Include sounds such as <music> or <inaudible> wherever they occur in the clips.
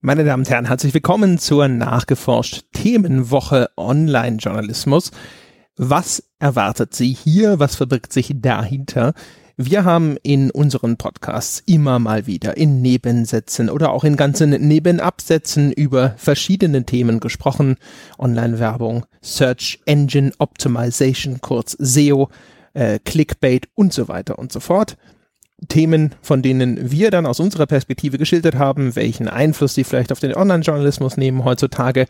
Meine Damen und Herren, herzlich willkommen zur nachgeforscht Themenwoche Online-Journalismus. Was erwartet Sie hier? Was verbirgt sich dahinter? Wir haben in unseren Podcasts immer mal wieder in Nebensätzen oder auch in ganzen Nebenabsätzen über verschiedene Themen gesprochen. Online-Werbung, Search Engine Optimization, kurz SEO, äh, Clickbait und so weiter und so fort. Themen, von denen wir dann aus unserer Perspektive geschildert haben, welchen Einfluss sie vielleicht auf den Online-Journalismus nehmen heutzutage.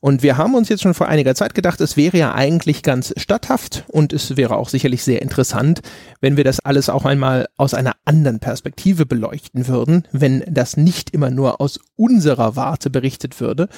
Und wir haben uns jetzt schon vor einiger Zeit gedacht, es wäre ja eigentlich ganz statthaft und es wäre auch sicherlich sehr interessant, wenn wir das alles auch einmal aus einer anderen Perspektive beleuchten würden, wenn das nicht immer nur aus unserer Warte berichtet würde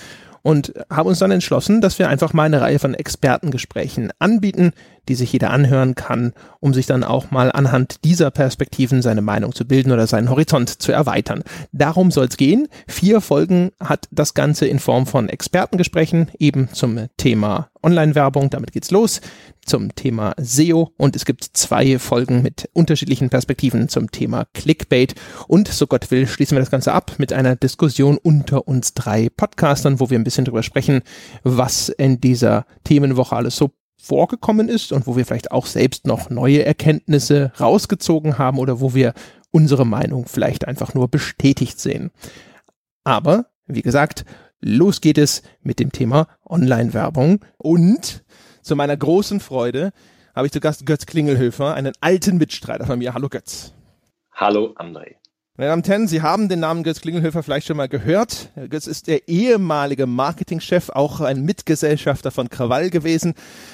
und haben uns dann entschlossen, dass wir einfach mal eine Reihe von Expertengesprächen anbieten, die sich jeder anhören kann, um sich dann auch mal anhand dieser Perspektiven seine Meinung zu bilden oder seinen Horizont zu erweitern. Darum soll es gehen. Vier Folgen hat das Ganze in Form von Expertengesprächen eben zum Thema Online-Werbung. Damit geht's los zum Thema SEO und es gibt zwei Folgen mit unterschiedlichen Perspektiven zum Thema Clickbait und so Gott will schließen wir das Ganze ab mit einer Diskussion unter uns drei Podcastern, wo wir ein bisschen drüber sprechen, was in dieser Themenwoche alles so vorgekommen ist und wo wir vielleicht auch selbst noch neue Erkenntnisse rausgezogen haben oder wo wir unsere Meinung vielleicht einfach nur bestätigt sehen. Aber, wie gesagt, los geht es mit dem Thema Online-Werbung und zu meiner großen Freude habe ich zu Gast Götz Klingelhöfer, einen alten Mitstreiter von mir. Hallo Götz. Hallo André. Meine Damen und Herren, Sie haben den Namen Götz Klingelhöfer vielleicht schon mal gehört. Götz ist der ehemalige Marketingchef, auch ein Mitgesellschafter von Krawall gewesen.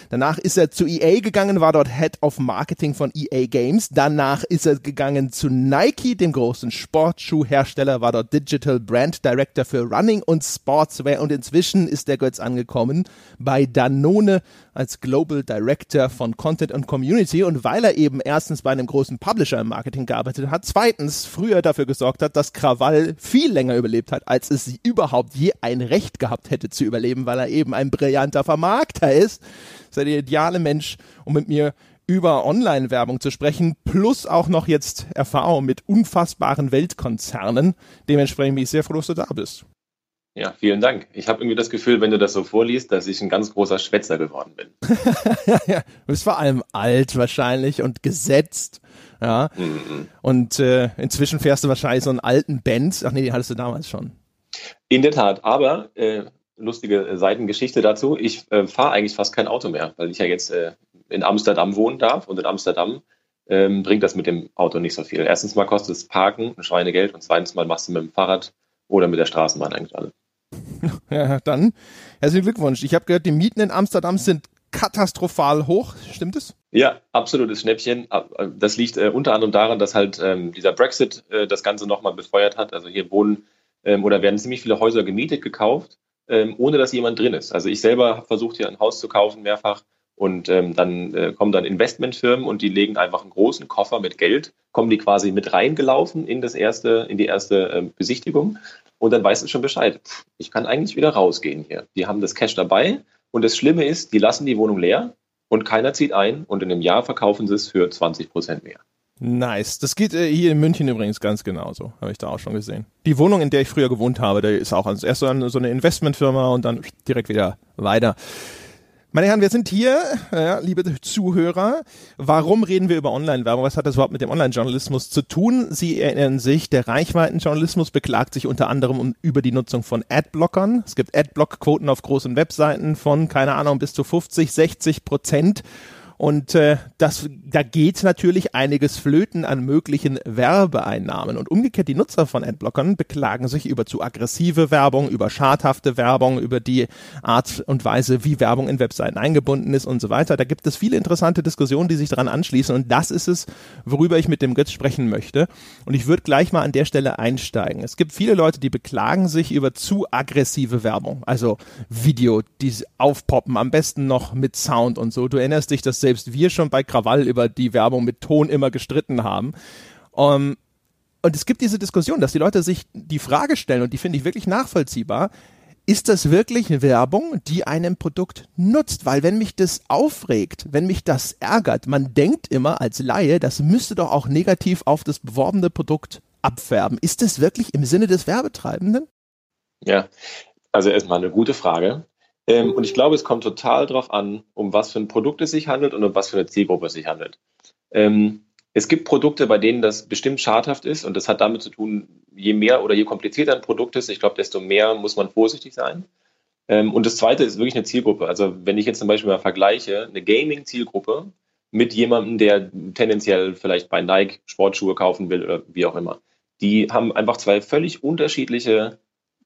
Danach ist er zu EA gegangen, war dort Head of Marketing von EA Games. Danach ist er gegangen zu Nike, dem großen Sportschuhhersteller, war dort Digital Brand Director für Running und Sportswear und inzwischen ist der Götz angekommen bei Danone als Global Director von Content und Community und weil er eben erstens bei einem großen Publisher im Marketing gearbeitet hat, zweitens früher dafür gesorgt hat, dass Krawall viel länger überlebt hat, als es überhaupt je ein Recht gehabt hätte zu überleben, weil er eben ein brillanter Vermarkter ist. Ist er der ideale Mensch, um mit mir über Online-Werbung zu sprechen, plus auch noch jetzt Erfahrung mit unfassbaren Weltkonzernen. Dementsprechend bin ich sehr froh, dass du da bist. Ja, vielen Dank. Ich habe irgendwie das Gefühl, wenn du das so vorliest, dass ich ein ganz großer Schwätzer geworden bin. <laughs> ja, du bist vor allem alt wahrscheinlich und gesetzt. Ja. Mhm. Und äh, inzwischen fährst du wahrscheinlich so einen alten Benz. Ach nee, den hattest du damals schon. In der Tat, aber äh, lustige Seitengeschichte dazu. Ich äh, fahre eigentlich fast kein Auto mehr, weil ich ja jetzt äh, in Amsterdam wohnen darf und in Amsterdam ähm, bringt das mit dem Auto nicht so viel. Erstens mal kostet es Parken ein Schweinegeld und zweitens mal machst du mit dem Fahrrad oder mit der Straßenbahn eigentlich alles. <laughs> Ja, dann herzlichen Glückwunsch. Ich habe gehört, die Mieten in Amsterdam sind katastrophal hoch. Stimmt es? Ja, absolutes Schnäppchen. Das liegt äh, unter anderem daran, dass halt ähm, dieser Brexit äh, das Ganze nochmal befeuert hat. Also hier wohnen ähm, oder werden ziemlich viele Häuser gemietet, gekauft, ähm, ohne dass jemand drin ist. Also ich selber habe versucht, hier ein Haus zu kaufen, mehrfach. Und ähm, dann äh, kommen dann Investmentfirmen und die legen einfach einen großen Koffer mit Geld, kommen die quasi mit reingelaufen in das erste, in die erste äh, Besichtigung und dann weißt du schon Bescheid. Ich kann eigentlich wieder rausgehen hier. Die haben das Cash dabei und das Schlimme ist, die lassen die Wohnung leer und keiner zieht ein und in einem Jahr verkaufen sie es für 20 Prozent mehr. Nice. Das geht äh, hier in München übrigens ganz genauso. Habe ich da auch schon gesehen. Die Wohnung, in der ich früher gewohnt habe, da ist auch erst so eine Investmentfirma und dann direkt wieder weiter. Meine Herren, wir sind hier, ja, liebe Zuhörer. Warum reden wir über Online-Werbung? Was hat das überhaupt mit dem Online-Journalismus zu tun? Sie erinnern sich, der Reichweitenjournalismus beklagt sich unter anderem um, über die Nutzung von Adblockern. Es gibt Adblock-Quoten auf großen Webseiten von, keine Ahnung, bis zu 50, 60 Prozent. Und äh, das, da geht natürlich einiges flöten an möglichen Werbeeinnahmen. Und umgekehrt, die Nutzer von Adblockern beklagen sich über zu aggressive Werbung, über schadhafte Werbung, über die Art und Weise, wie Werbung in Webseiten eingebunden ist und so weiter. Da gibt es viele interessante Diskussionen, die sich daran anschließen. Und das ist es, worüber ich mit dem Götz sprechen möchte. Und ich würde gleich mal an der Stelle einsteigen. Es gibt viele Leute, die beklagen sich über zu aggressive Werbung. Also Video, die aufpoppen, am besten noch mit Sound und so. Du erinnerst dich, dass selbst wir schon bei Krawall über die Werbung mit Ton immer gestritten haben. Um, ähm, und es gibt diese Diskussion, dass die Leute sich die Frage stellen, und die finde ich wirklich nachvollziehbar, ist das wirklich Werbung, die einem Produkt nutzt? Weil wenn mich das aufregt, wenn mich das ärgert, man denkt immer als Laie, das müsste doch auch negativ auf das beworbene Produkt abfärben. Ist das wirklich im Sinne des Werbetreibenden? Ja, also erstmal eine gute Frage. Ähm, und ich glaube, es kommt total darauf an, um was für ein Produkt es sich handelt und um was für eine Zielgruppe es sich handelt. Ähm, es gibt Produkte, bei denen das bestimmt schadhaft ist und das hat damit zu tun, je mehr oder je komplizierter ein Produkt ist, ich glaube, desto mehr muss man vorsichtig sein. Ähm, und das zweite ist wirklich eine Zielgruppe. Also wenn ich jetzt zum Beispiel mal vergleiche, eine Gaming-Zielgruppe mit jemandem, der tendenziell vielleicht bei Nike Sportschuhe kaufen will oder wie auch immer, die haben einfach zwei völlig unterschiedliche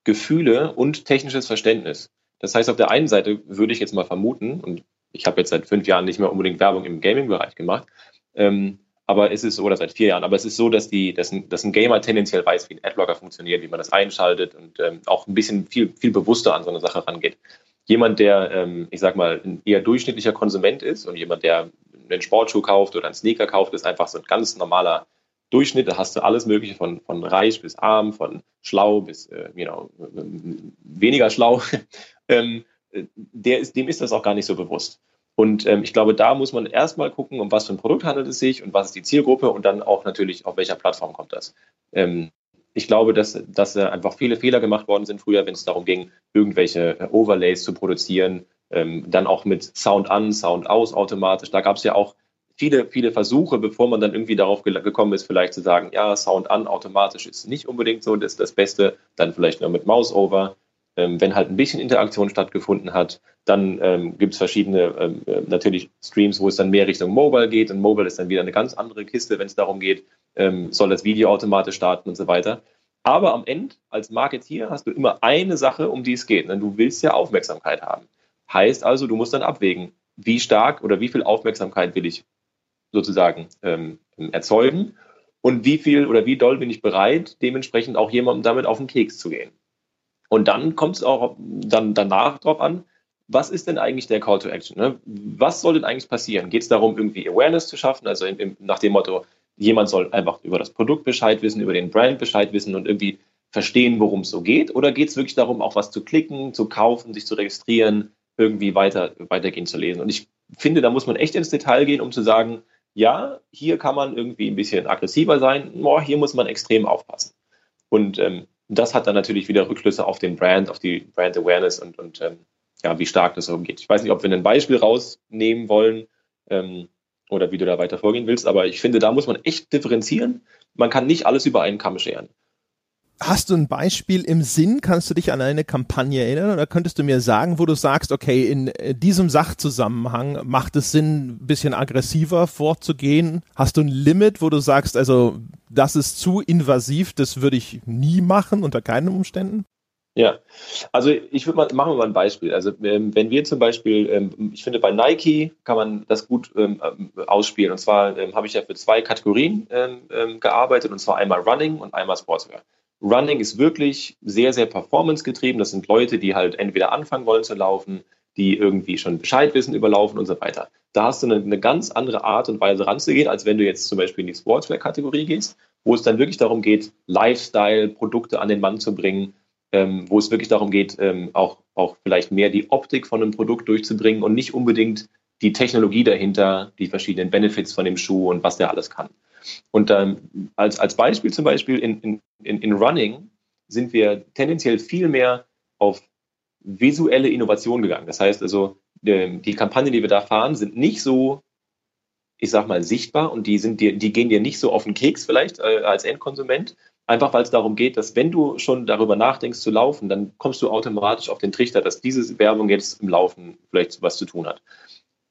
Gefühle und technisches Verständnis. Das heißt, auf der einen Seite würde ich jetzt mal vermuten, und ich habe jetzt seit fünf Jahren nicht mehr unbedingt Werbung im Gaming-Bereich gemacht, ähm, aber es ist, oder seit vier Jahren, aber es ist so, dass, die, dass, ein, dass ein Gamer tendenziell weiß, wie ein Adblocker funktioniert, wie man das einschaltet und ähm, auch ein bisschen viel, viel bewusster an so eine Sache rangeht. Jemand, der, ähm, ich sag mal, ein eher durchschnittlicher Konsument ist und jemand, der einen Sportschuh kauft oder einen Sneaker kauft, ist einfach so ein ganz normaler Durchschnitt. Da hast du alles Mögliche von, von reich bis arm, von schlau bis äh, know, weniger schlau. <laughs> ähm, der ist, dem ist das auch gar nicht so bewusst. Und ähm, ich glaube, da muss man erstmal gucken, um was für ein Produkt handelt es sich und was ist die Zielgruppe und dann auch natürlich, auf welcher Plattform kommt das. Ähm, ich glaube, dass, dass äh, einfach viele Fehler gemacht worden sind früher, wenn es darum ging, irgendwelche äh, Overlays zu produzieren, ähm, dann auch mit Sound an, Sound aus automatisch. Da gab es ja auch viele, viele Versuche, bevor man dann irgendwie darauf gekommen ist, vielleicht zu sagen, ja, Sound an automatisch ist nicht unbedingt so das, das Beste, dann vielleicht nur mit Mouse over. Ähm, wenn halt ein bisschen Interaktion stattgefunden hat, dann ähm, gibt es verschiedene ähm, äh, natürlich Streams, wo es dann mehr Richtung Mobile geht und Mobile ist dann wieder eine ganz andere Kiste, wenn es darum geht, ähm, soll das Video automatisch starten und so weiter. Aber am Ende als Marketeer hast du immer eine Sache, um die es geht. Denn du willst ja Aufmerksamkeit haben. Heißt also, du musst dann abwägen, wie stark oder wie viel Aufmerksamkeit will ich sozusagen ähm, erzeugen und wie viel oder wie doll bin ich bereit, dementsprechend auch jemandem damit auf den Keks zu gehen. Und dann kommt es auch dann danach drauf an, was ist denn eigentlich der Call to Action? Ne? Was soll denn eigentlich passieren? Geht es darum, irgendwie Awareness zu schaffen? Also in, in, nach dem Motto, jemand soll einfach über das Produkt Bescheid wissen, über den Brand Bescheid wissen und irgendwie verstehen, worum es so geht? Oder geht es wirklich darum, auch was zu klicken, zu kaufen, sich zu registrieren, irgendwie weiter, weitergehen zu lesen? Und ich finde, da muss man echt ins Detail gehen, um zu sagen, ja, hier kann man irgendwie ein bisschen aggressiver sein, boah, hier muss man extrem aufpassen. Und ähm, das hat dann natürlich wieder Rückschlüsse auf den Brand, auf die Brand Awareness und, und ähm, ja, wie stark das umgeht. Ich weiß nicht, ob wir ein Beispiel rausnehmen wollen ähm, oder wie du da weiter vorgehen willst, aber ich finde, da muss man echt differenzieren. Man kann nicht alles über einen Kamm scheren. Hast du ein Beispiel im Sinn? Kannst du dich an eine Kampagne erinnern? Oder könntest du mir sagen, wo du sagst, okay, in äh, diesem Sachzusammenhang macht es Sinn, ein bisschen aggressiver vorzugehen? Hast du ein Limit, wo du sagst, also das ist zu invasiv, das würde ich nie machen, unter keinen Umständen? Ja, also ich würde mal, machen wir mal ein Beispiel. Also ähm, wenn wir zum Beispiel, ähm, ich finde bei Nike kann man das gut ähm, ausspielen. Und zwar habe ich ja für zwei Kategorien gearbeitet, und zwar einmal Running und einmal Sportswear. Running ist wirklich sehr, sehr performance-getrieben. Das sind Leute, die halt entweder anfangen wollen zu laufen, die irgendwie schon Bescheid wissen über Laufen und so weiter. Da hast du eine, eine ganz andere Art und Weise ranzugehen, als wenn du jetzt zum Beispiel in die Sportswear-Kategorie gehst, wo es dann wirklich darum geht, Lifestyle-Produkte an den Mann zu bringen, ähm, wo es wirklich darum geht, ähm, auch, auch vielleicht mehr die Optik von einem Produkt durchzubringen und nicht unbedingt die Technologie dahinter, die verschiedenen Benefits von dem Schuh und was der alles kann. Und ähm, als, als Beispiel zum Beispiel in, in, in Running sind wir tendenziell viel mehr auf visuelle Innovation gegangen. Das heißt also, die, die Kampagnen, die wir da fahren, sind nicht so, ich sag mal, sichtbar und die, sind dir, die gehen dir nicht so auf den Keks vielleicht äh, als Endkonsument. Einfach weil es darum geht, dass wenn du schon darüber nachdenkst zu laufen, dann kommst du automatisch auf den Trichter, dass diese Werbung jetzt im Laufen vielleicht was zu tun hat.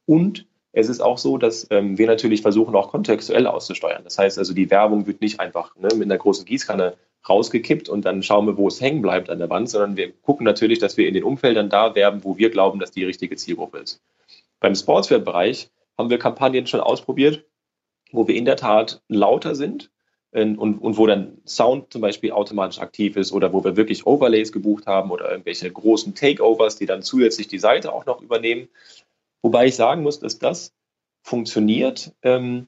Und es ist auch so, dass ähm, wir natürlich versuchen, auch kontextuell auszusteuern. Das heißt also, die Werbung wird nicht einfach ne, mit einer großen Gießkanne rausgekippt und dann schauen wir, wo es hängen bleibt an der Wand, sondern wir gucken natürlich, dass wir in den Umfeldern da werben, wo wir glauben, dass die richtige Zielgruppe ist. Beim Sportswear-Bereich haben wir Kampagnen schon ausprobiert, wo wir in der Tat lauter sind und, und wo dann Sound zum Beispiel automatisch aktiv ist oder wo wir wirklich Overlays gebucht haben oder irgendwelche großen Takeovers, die dann zusätzlich die Seite auch noch übernehmen. Wobei ich sagen muss, dass das funktioniert. Ähm,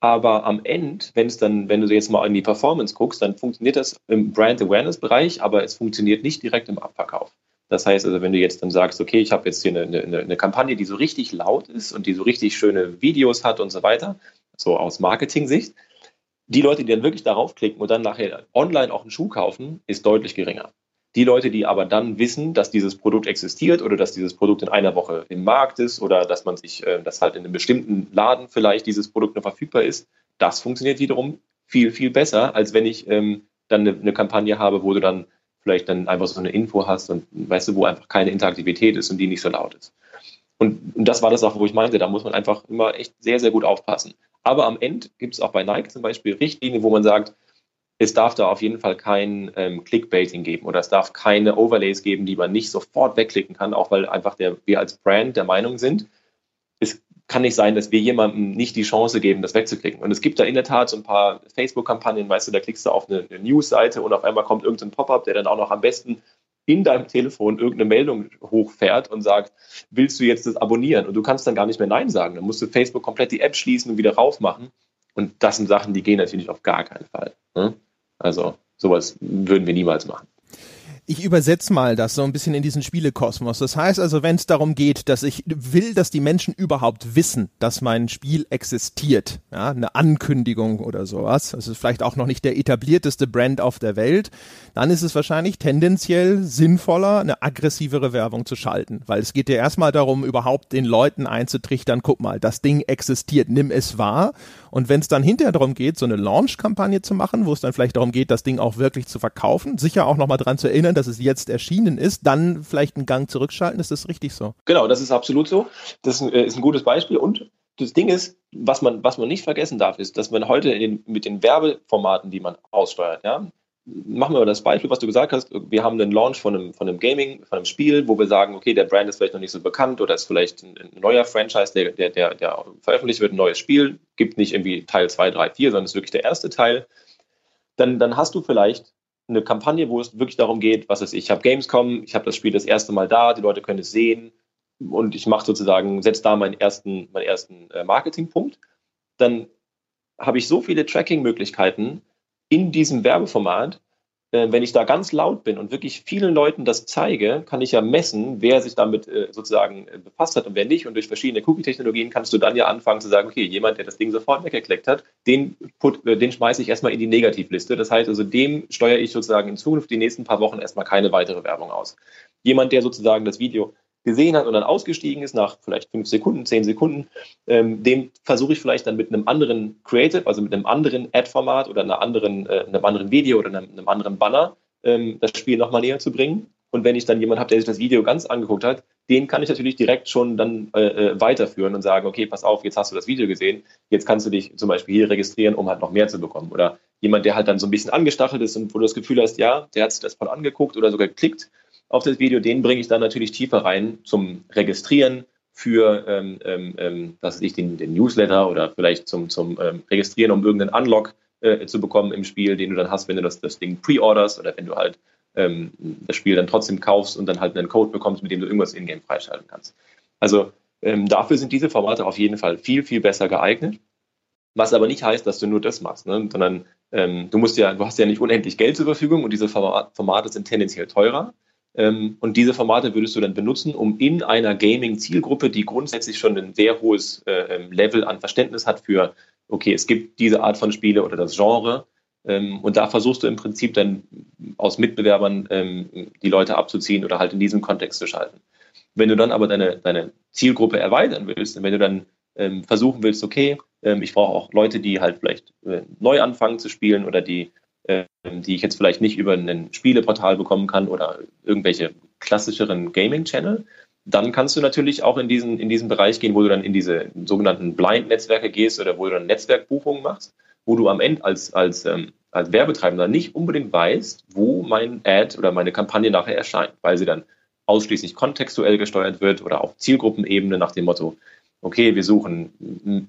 aber am Ende, wenn es dann, wenn du jetzt mal in die Performance guckst, dann funktioniert das im Brand Awareness Bereich, aber es funktioniert nicht direkt im Abverkauf. Das heißt also, wenn du jetzt dann sagst, okay, ich habe jetzt hier eine, eine, eine Kampagne, die so richtig laut ist und die so richtig schöne Videos hat und so weiter, so aus Marketing-Sicht, die Leute, die dann wirklich darauf klicken und dann nachher online auch einen Schuh kaufen, ist deutlich geringer. Die Leute, die aber dann wissen, dass dieses Produkt existiert oder dass dieses Produkt in einer Woche im Markt ist oder dass man sich, äh, dass halt in einem bestimmten Laden vielleicht dieses Produkt noch verfügbar ist, das funktioniert wiederum viel, viel besser, als wenn ich ähm, dann eine, eine Kampagne habe, wo du dann vielleicht dann einfach so eine Info hast und weißt du, wo einfach keine Interaktivität ist und die nicht so laut ist. Und, und das war das auch, wo ich meinte, da muss man einfach immer echt sehr, sehr gut aufpassen. Aber am Ende gibt es auch bei Nike zum Beispiel Richtlinien, wo man sagt, es darf da auf jeden Fall kein ähm, Clickbaiting geben oder es darf keine Overlays geben, die man nicht sofort wegklicken kann, auch weil einfach der, wir als Brand der Meinung sind, es kann nicht sein, dass wir jemandem nicht die Chance geben, das wegzuklicken. Und es gibt da in der Tat so ein paar Facebook-Kampagnen, weißt du, da klickst du auf eine, eine News-Seite und auf einmal kommt irgendein Pop-up, der dann auch noch am besten in deinem Telefon irgendeine Meldung hochfährt und sagt, willst du jetzt das abonnieren? Und du kannst dann gar nicht mehr Nein sagen. Dann musst du Facebook komplett die App schließen und wieder raufmachen. Und das sind Sachen, die gehen natürlich auf gar keinen Fall. Ne? Also sowas würden wir niemals machen. Ich übersetze mal das so ein bisschen in diesen Spielekosmos. Das heißt also, wenn es darum geht, dass ich will, dass die Menschen überhaupt wissen, dass mein Spiel existiert, ja, eine Ankündigung oder sowas, das ist vielleicht auch noch nicht der etablierteste Brand auf der Welt, dann ist es wahrscheinlich tendenziell sinnvoller, eine aggressivere Werbung zu schalten, weil es geht ja erstmal darum, überhaupt den Leuten einzutrichtern, guck mal, das Ding existiert, nimm es wahr. Und wenn es dann hinterher darum geht, so eine Launch-Kampagne zu machen, wo es dann vielleicht darum geht, das Ding auch wirklich zu verkaufen, sicher auch nochmal dran zu erinnern, dass es jetzt erschienen ist, dann vielleicht einen Gang zurückschalten. Ist das richtig so? Genau, das ist absolut so. Das ist ein, äh, ist ein gutes Beispiel. Und das Ding ist, was man, was man nicht vergessen darf, ist, dass man heute den, mit den Werbeformaten, die man aussteuert, ja, machen wir mal das Beispiel, was du gesagt hast. Wir haben einen Launch von einem, von einem Gaming, von einem Spiel, wo wir sagen, okay, der Brand ist vielleicht noch nicht so bekannt oder ist vielleicht ein, ein neuer Franchise, der, der, der, der, veröffentlicht wird, ein neues Spiel, gibt nicht irgendwie Teil 2, 3, 4, sondern ist wirklich der erste Teil. Dann, dann hast du vielleicht eine Kampagne, wo es wirklich darum geht, was ist, ich habe Gamescom, ich habe das Spiel das erste Mal da, die Leute können es sehen und ich mache sozusagen, setze da meinen ersten, meinen ersten äh, Marketingpunkt, dann habe ich so viele Tracking-Möglichkeiten in diesem Werbeformat, äh, wenn ich da ganz laut bin und wirklich vielen Leuten das zeige, kann ich ja messen, wer sich damit äh, sozusagen äh, befasst hat und wer nicht. Und durch verschiedene Cookie-Technologien kannst du dann ja anfangen zu sagen, okay, jemand, der das Ding sofort weggeklickt hat, den, put, den schmeiße ich erstmal in die Negativliste. Das heißt also, dem steuere ich sozusagen in Zukunft die nächsten paar Wochen erstmal keine weitere Werbung aus. Jemand, der sozusagen das Video gesehen hat und dann ausgestiegen ist nach vielleicht fünf Sekunden, zehn Sekunden, ähm, dem versuche ich vielleicht dann mit einem anderen Creative, also mit einem anderen Ad-Format oder einer anderen, äh, einem anderen Video oder einem, einem anderen Banner ähm, das Spiel nochmal näher zu bringen. Und wenn ich dann jemanden habe, der sich das Video ganz angeguckt hat, den kann ich natürlich direkt schon dann äh, äh, weiterführen und sagen, okay, pass auf, jetzt hast du das Video gesehen, jetzt kannst du dich zum Beispiel hier registrieren, um halt noch mehr zu bekommen. Oder jemand, der halt dann so ein bisschen angestachelt ist und wo du das Gefühl hast, ja, der hat sich das voll angeguckt oder sogar geklickt, auf das Video, den bringe ich dann natürlich tiefer rein zum Registrieren für ähm, ähm, ähm, dass ich den, den, Newsletter oder vielleicht zum, zum ähm, Registrieren, um irgendeinen Unlock äh, zu bekommen im Spiel, den du dann hast, wenn du das, das Ding pre-orderst oder wenn du halt ähm, das Spiel dann trotzdem kaufst und dann halt einen Code bekommst, mit dem du irgendwas in-game freischalten kannst. Also ähm, dafür sind diese Formate auf jeden Fall viel, viel besser geeignet. Was aber nicht heißt, dass du nur das machst, ne? sondern ähm, du musst ja, du hast ja nicht unendlich Geld zur Verfügung und diese Formate sind tendenziell teurer. Ähm, und diese Formate würdest du dann benutzen, um in einer Gaming-Zielgruppe, die grundsätzlich schon ein sehr hohes äh, ähm, Level an Verständnis hat für, okay, es gibt diese Art von Spiele oder das Genre, ähm, und da versuchst du im Prinzip dann aus Mitbewerbern die Leute abzuziehen oder halt in diesem Kontext zu schalten. Wenn du dann aber deine, deine Zielgruppe erweitern willst wenn du dann versuchen willst, okay, ich brauche auch Leute, die halt vielleicht äh, neu anfangen zu spielen oder die ähm, die ich jetzt vielleicht nicht über ein Spieleportal bekommen kann oder irgendwelche klassischeren Gaming-Channel, dann kannst du natürlich auch in diesen, in diesen Bereich gehen, wo du dann in diese sogenannten Blind-Netzwerke gehst oder wo du dann Netzwerkbuchungen machst, wo du am Ende als, als, ähm, als Werbetreibender nicht unbedingt weißt, wo mein Ad oder meine Kampagne nachher erscheint, weil sie dann ausschließlich kontextuell gesteuert wird oder auf Zielgruppenebene nach dem Motto, okay, wir suchen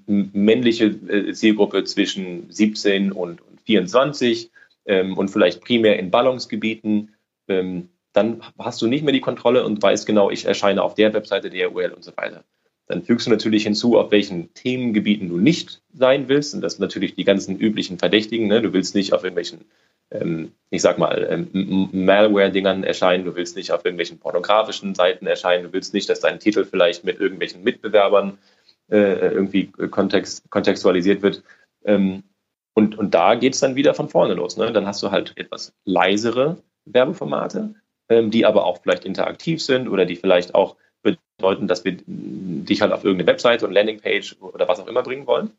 männliche äh, Zielgruppe zwischen 17 und 24 ähm, und vielleicht primär in Ballungsgebieten, ähm, dann hast du nicht mehr die Kontrolle und weißt genau, ich erscheine auf der Webseite, der URL und so weiter. Dann fügst du natürlich hinzu, auf welchen Themengebieten du nicht sein willst. Und das sind natürlich die ganzen üblichen Verdächtigen. Ne? Du willst nicht auf irgendwelchen, ähm, ich sag mal, ähm, Malware-Dingern erscheinen. Du willst nicht auf irgendwelchen pornografischen Seiten erscheinen. Du willst nicht, dass dein Titel vielleicht mit irgendwelchen Mitbewerbern äh, irgendwie kontext, kontextualisiert wird. Ähm, und, und da geht es dann wieder von vorne los. Ne? Dann hast du halt etwas leisere Werbeformate, ähm, die aber auch vielleicht interaktiv sind oder die vielleicht auch bedeuten, dass wir dich halt auf irgendeine Webseite und Landingpage oder was auch immer bringen wollen.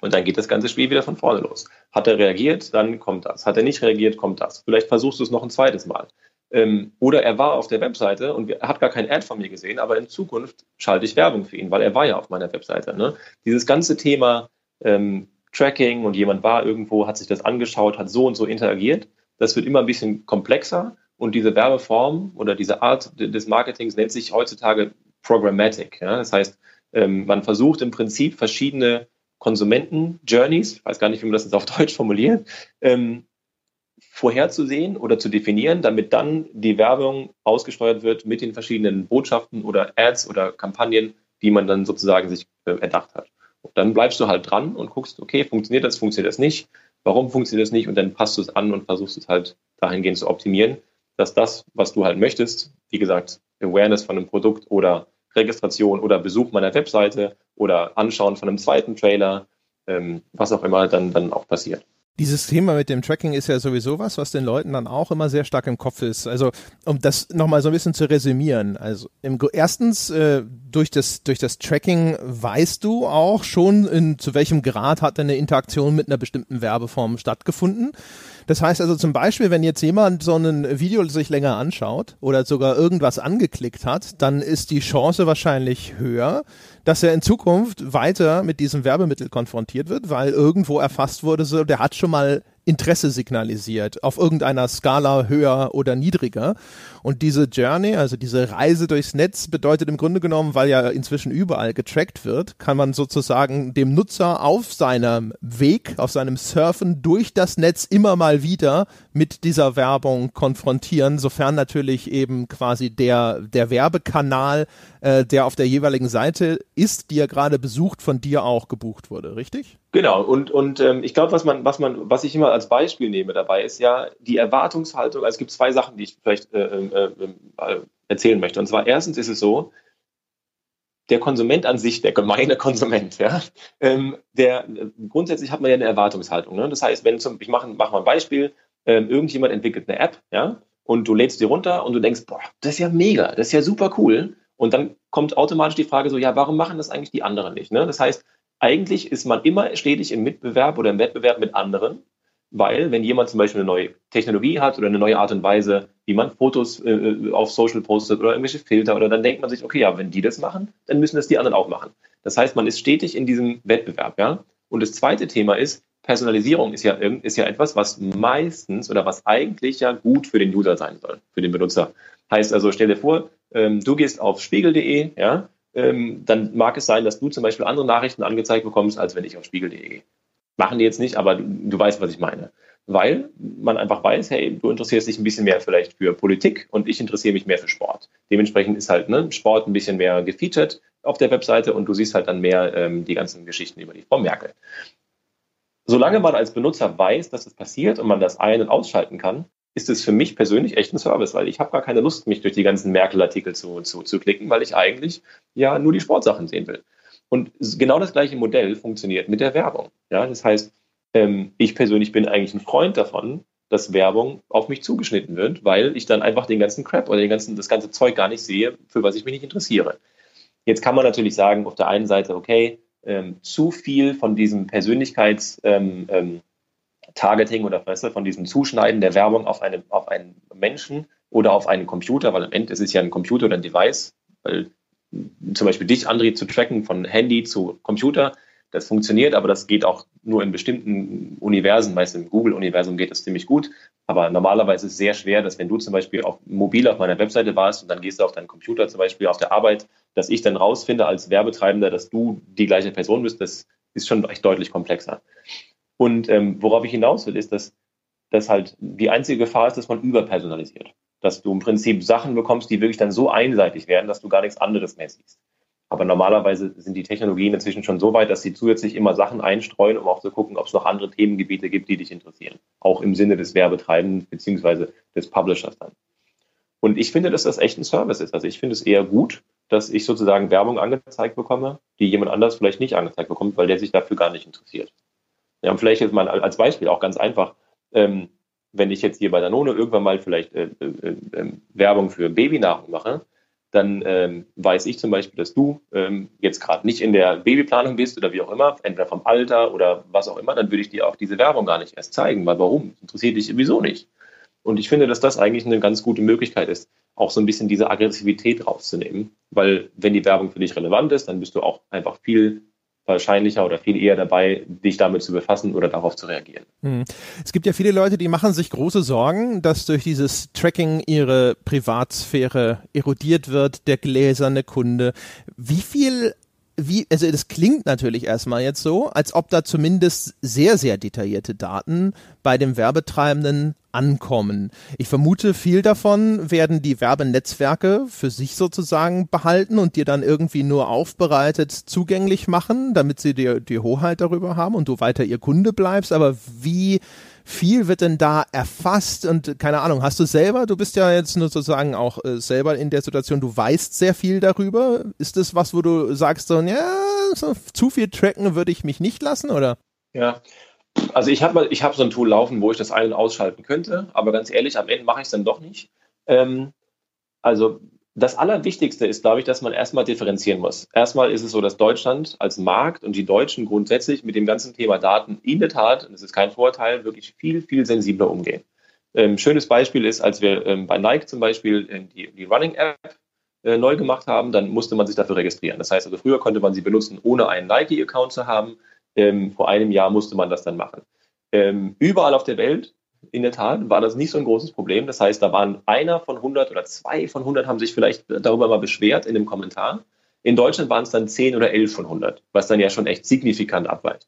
Und dann geht das ganze Spiel wieder von vorne los. Hat er reagiert, dann kommt das. Hat er nicht reagiert, kommt das. Vielleicht versuchst du es noch ein zweites Mal. Ähm, oder er war auf der Webseite und hat gar kein Ad von mir gesehen, aber in Zukunft schalte ich Werbung für ihn, weil er war ja auf meiner Webseite. Ne? Dieses ganze Thema ähm, Tracking und jemand war irgendwo, hat sich das angeschaut, hat so und so interagiert, das wird immer ein bisschen komplexer und diese Werbeform oder diese Art des Marketings nennt sich heutzutage Programmatic. Ja? Das heißt, ähm, man versucht im Prinzip verschiedene Konsumenten-Journeys, ich weiß gar nicht, wie man das jetzt auf Deutsch formuliert, ähm, vorherzusehen oder zu definieren, damit dann die Werbung ausgesteuert wird mit den verschiedenen Botschaften oder Ads oder Kampagnen, die man dann sozusagen sich äh, erdacht hat. Und dann bleibst du halt dran und guckst, okay, funktioniert das, funktioniert das nicht, warum funktioniert das nicht und dann passt du es an und versuchst es halt dahingehend zu optimieren, dass das, was du halt möchtest, wie gesagt, Awareness von einem Produkt oder Registration oder Besuch meiner Webseite oder Anschauen von einem zweiten Trailer, ähm, was auch immer dann, dann auch passiert. Dieses Thema mit dem Tracking ist ja sowieso was, was den Leuten dann auch immer sehr stark im Kopf ist. Also, um das nochmal so ein bisschen zu resümieren. Also, im, erstens, äh, durch das, durch das Tracking weißt du auch schon, in, zu welchem Grad hat eine Interaktion mit einer bestimmten Werbeform stattgefunden. Das heißt also zum Beispiel, wenn jetzt jemand so ein Video sich länger anschaut oder sogar irgendwas angeklickt hat, dann ist die Chance wahrscheinlich höher, dass er in Zukunft weiter mit diesem Werbemittel konfrontiert wird, weil irgendwo erfasst wurde, so, der hat schon mal Interesse signalisiert, auf irgendeiner Skala höher oder niedriger. Und diese Journey, also diese Reise durchs Netz, bedeutet im Grunde genommen, weil ja inzwischen überall getrackt wird, kann man sozusagen dem Nutzer auf seinem Weg, auf seinem Surfen durch das Netz immer mal wieder mit dieser Werbung konfrontieren, sofern natürlich eben quasi der, der Werbekanal, äh, der auf der jeweiligen Seite ist, die er gerade besucht, von dir auch gebucht wurde, richtig? Genau, und, und ähm, ich glaube, was man, was man, was ich immer als Beispiel nehme dabei, ist ja die Erwartungshaltung. Also es gibt zwei Sachen, die ich vielleicht äh, äh, äh, erzählen möchte. Und zwar erstens ist es so, der Konsument an sich, der gemeine <laughs> Konsument, ja, ähm, der grundsätzlich hat man ja eine Erwartungshaltung. Ne? Das heißt, wenn zum, ich mache mach mal ein Beispiel, ähm, irgendjemand entwickelt eine App, ja, und du lädst die runter und du denkst, boah, das ist ja mega, das ist ja super cool. Und dann kommt automatisch die Frage so, ja, warum machen das eigentlich die anderen nicht? Ne? Das heißt, eigentlich ist man immer stetig im Mitbewerb oder im Wettbewerb mit anderen, weil wenn jemand zum Beispiel eine neue Technologie hat oder eine neue Art und Weise, wie man Fotos äh, äh, auf Social postet oder irgendwelche Filter, oder dann denkt man sich, okay, ja, wenn die das machen, dann müssen das die anderen auch machen. Das heißt, man ist stetig in diesem Wettbewerb, ja. Und das zweite Thema ist, Personalisierung ist ja, ist ja etwas, was meistens oder was eigentlich ja gut für den User sein soll, für den Benutzer. Heißt also, stell dir vor, ähm, du gehst auf spiegel.de, ja, ähm, dann mag es sein, dass du zum Beispiel andere Nachrichten angezeigt bekommst, als wenn ich auf spiegel.de gehe. Machen die jetzt nicht, aber du, du weißt, was ich meine. Weil man einfach weiß, hey, du interessierst dich ein bisschen mehr vielleicht für Politik und ich interessiere mich mehr für Sport. Dementsprechend ist halt ne, Sport ein bisschen mehr gefeatured auf der Webseite und du siehst halt dann mehr ähm, die ganzen Geschichten über die Frau Merkel. Solange man als Benutzer weiß, dass das passiert und man das ein- und ausschalten kann, ist es für mich persönlich echt ein Service, weil ich habe gar keine Lust, mich durch die ganzen Merkel-Artikel zu, zu, zu klicken, weil ich eigentlich ja nur die Sportsachen sehen will. Und genau das gleiche Modell funktioniert mit der Werbung. Ja, das heißt, ähm, ich persönlich bin eigentlich ein Freund davon, dass Werbung auf mich zugeschnitten wird, weil ich dann einfach den ganzen Crap oder den ganzen, das ganze Zeug gar nicht sehe, für was ich mich nicht interessiere. Jetzt kann man natürlich sagen, auf der einen Seite, okay, ähm, zu viel von diesem Persönlichkeits, ähm, ähm, oder weißt von diesem Zuschneiden der Werbung auf, eine, auf einen Menschen oder auf einen Computer, weil am Ende ist es ja ein Computer oder ein Device, weil zum Beispiel dich, André, zu tracken von Handy zu Computer, das funktioniert, aber das geht auch nur in bestimmten Universen. Meist im Google-Universum geht das ziemlich gut. Aber normalerweise ist es sehr schwer, dass wenn du zum Beispiel auf mobil auf meiner Webseite warst und dann gehst du auf deinen Computer zum Beispiel auf der Arbeit, dass ich dann rausfinde als Werbetreibender, dass du die gleiche Person bist, das ist schon echt deutlich komplexer. Und ähm, worauf ich hinaus will, ist, dass, dass halt die einzige Gefahr ist, dass man überpersonalisiert. Dass du im Prinzip Sachen bekommst, die wirklich dann so einseitig werden, dass du gar nichts anderes mehr siehst. Aber normalerweise sind die Technologien inzwischen schon so weit, dass sie zusätzlich immer Sachen einstreuen, um auch zu gucken, ob es noch andere Themengebiete gibt, die dich interessieren. Auch im Sinne des Werbetreibenden beziehungsweise des Publishers dann. Und ich finde, dass das echt ein Service ist. Also ich finde es eher gut, dass ich sozusagen Werbung angezeigt bekomme, die jemand anders vielleicht nicht angezeigt bekommt, weil der sich dafür gar nicht interessiert. Ja, und vielleicht jetzt mal als Beispiel auch ganz einfach. Ähm, wenn ich jetzt hier bei Danone irgendwann mal vielleicht äh, äh, äh, Werbung für Babynahrung mache, dann ähm, weiß ich zum Beispiel, dass du ähm, jetzt gerade nicht in der Babyplanung bist oder wie auch immer, entweder vom Alter oder was auch immer, dann würde ich dir auch diese Werbung gar nicht erst zeigen, weil warum? Interessiert dich sowieso nicht. Und ich finde, dass das eigentlich eine ganz gute Möglichkeit ist, auch so ein bisschen diese Aggressivität rauszunehmen, weil wenn die Werbung für dich relevant ist, dann bist du auch einfach viel wahrscheinlicher oder viel eher dabei, dich damit zu befassen oder darauf zu reagieren. Hm. Es gibt ja viele Leute, die machen sich große Sorgen, dass durch dieses Tracking ihre Privatsphäre erodiert wird, der gläserne Kunde. Wie viel wie, also das klingt natürlich erstmal jetzt so, als ob da zumindest sehr, sehr detaillierte Daten bei dem Werbetreibenden ankommen. Ich vermute, viel davon werden die Werbenetzwerke für sich sozusagen behalten und dir dann irgendwie nur aufbereitet zugänglich machen, damit sie dir die Hoheit darüber haben und du weiter ihr Kunde bleibst. Aber wie viel wird denn da erfasst und keine Ahnung, hast du selber, du bist ja jetzt nur sozusagen auch äh, selber in der Situation, du weißt sehr viel darüber. Ist das was, wo du sagst so, ja, so, zu viel tracken würde ich mich nicht lassen oder? Ja, also ich habe mal, ich habe so ein Tool laufen, wo ich das ein- und ausschalten könnte, aber ganz ehrlich, am Ende mache ich es dann doch nicht. Ähm, also das Allerwichtigste ist, glaube ich, dass man erstmal differenzieren muss. Erstmal ist es so, dass Deutschland als Markt und die Deutschen grundsätzlich mit dem ganzen Thema Daten in der Tat, und das ist kein Vorteil, wirklich viel, viel sensibler umgehen. Ähm, schönes Beispiel ist, als wir ähm, bei Nike zum Beispiel äh, die, die Running-App äh, neu gemacht haben, dann musste man sich dafür registrieren. Das heißt also, früher konnte man sie benutzen, ohne einen Nike-Account zu haben. Ähm, vor einem Jahr musste man das dann machen. Ähm, überall auf der Welt in der Tat war das nicht so ein großes Problem. Das heißt, da waren einer von 100 oder zwei von 100 haben sich vielleicht darüber mal beschwert in dem Kommentar. In Deutschland waren es dann 10 oder 11 von 100, was dann ja schon echt signifikant abweicht.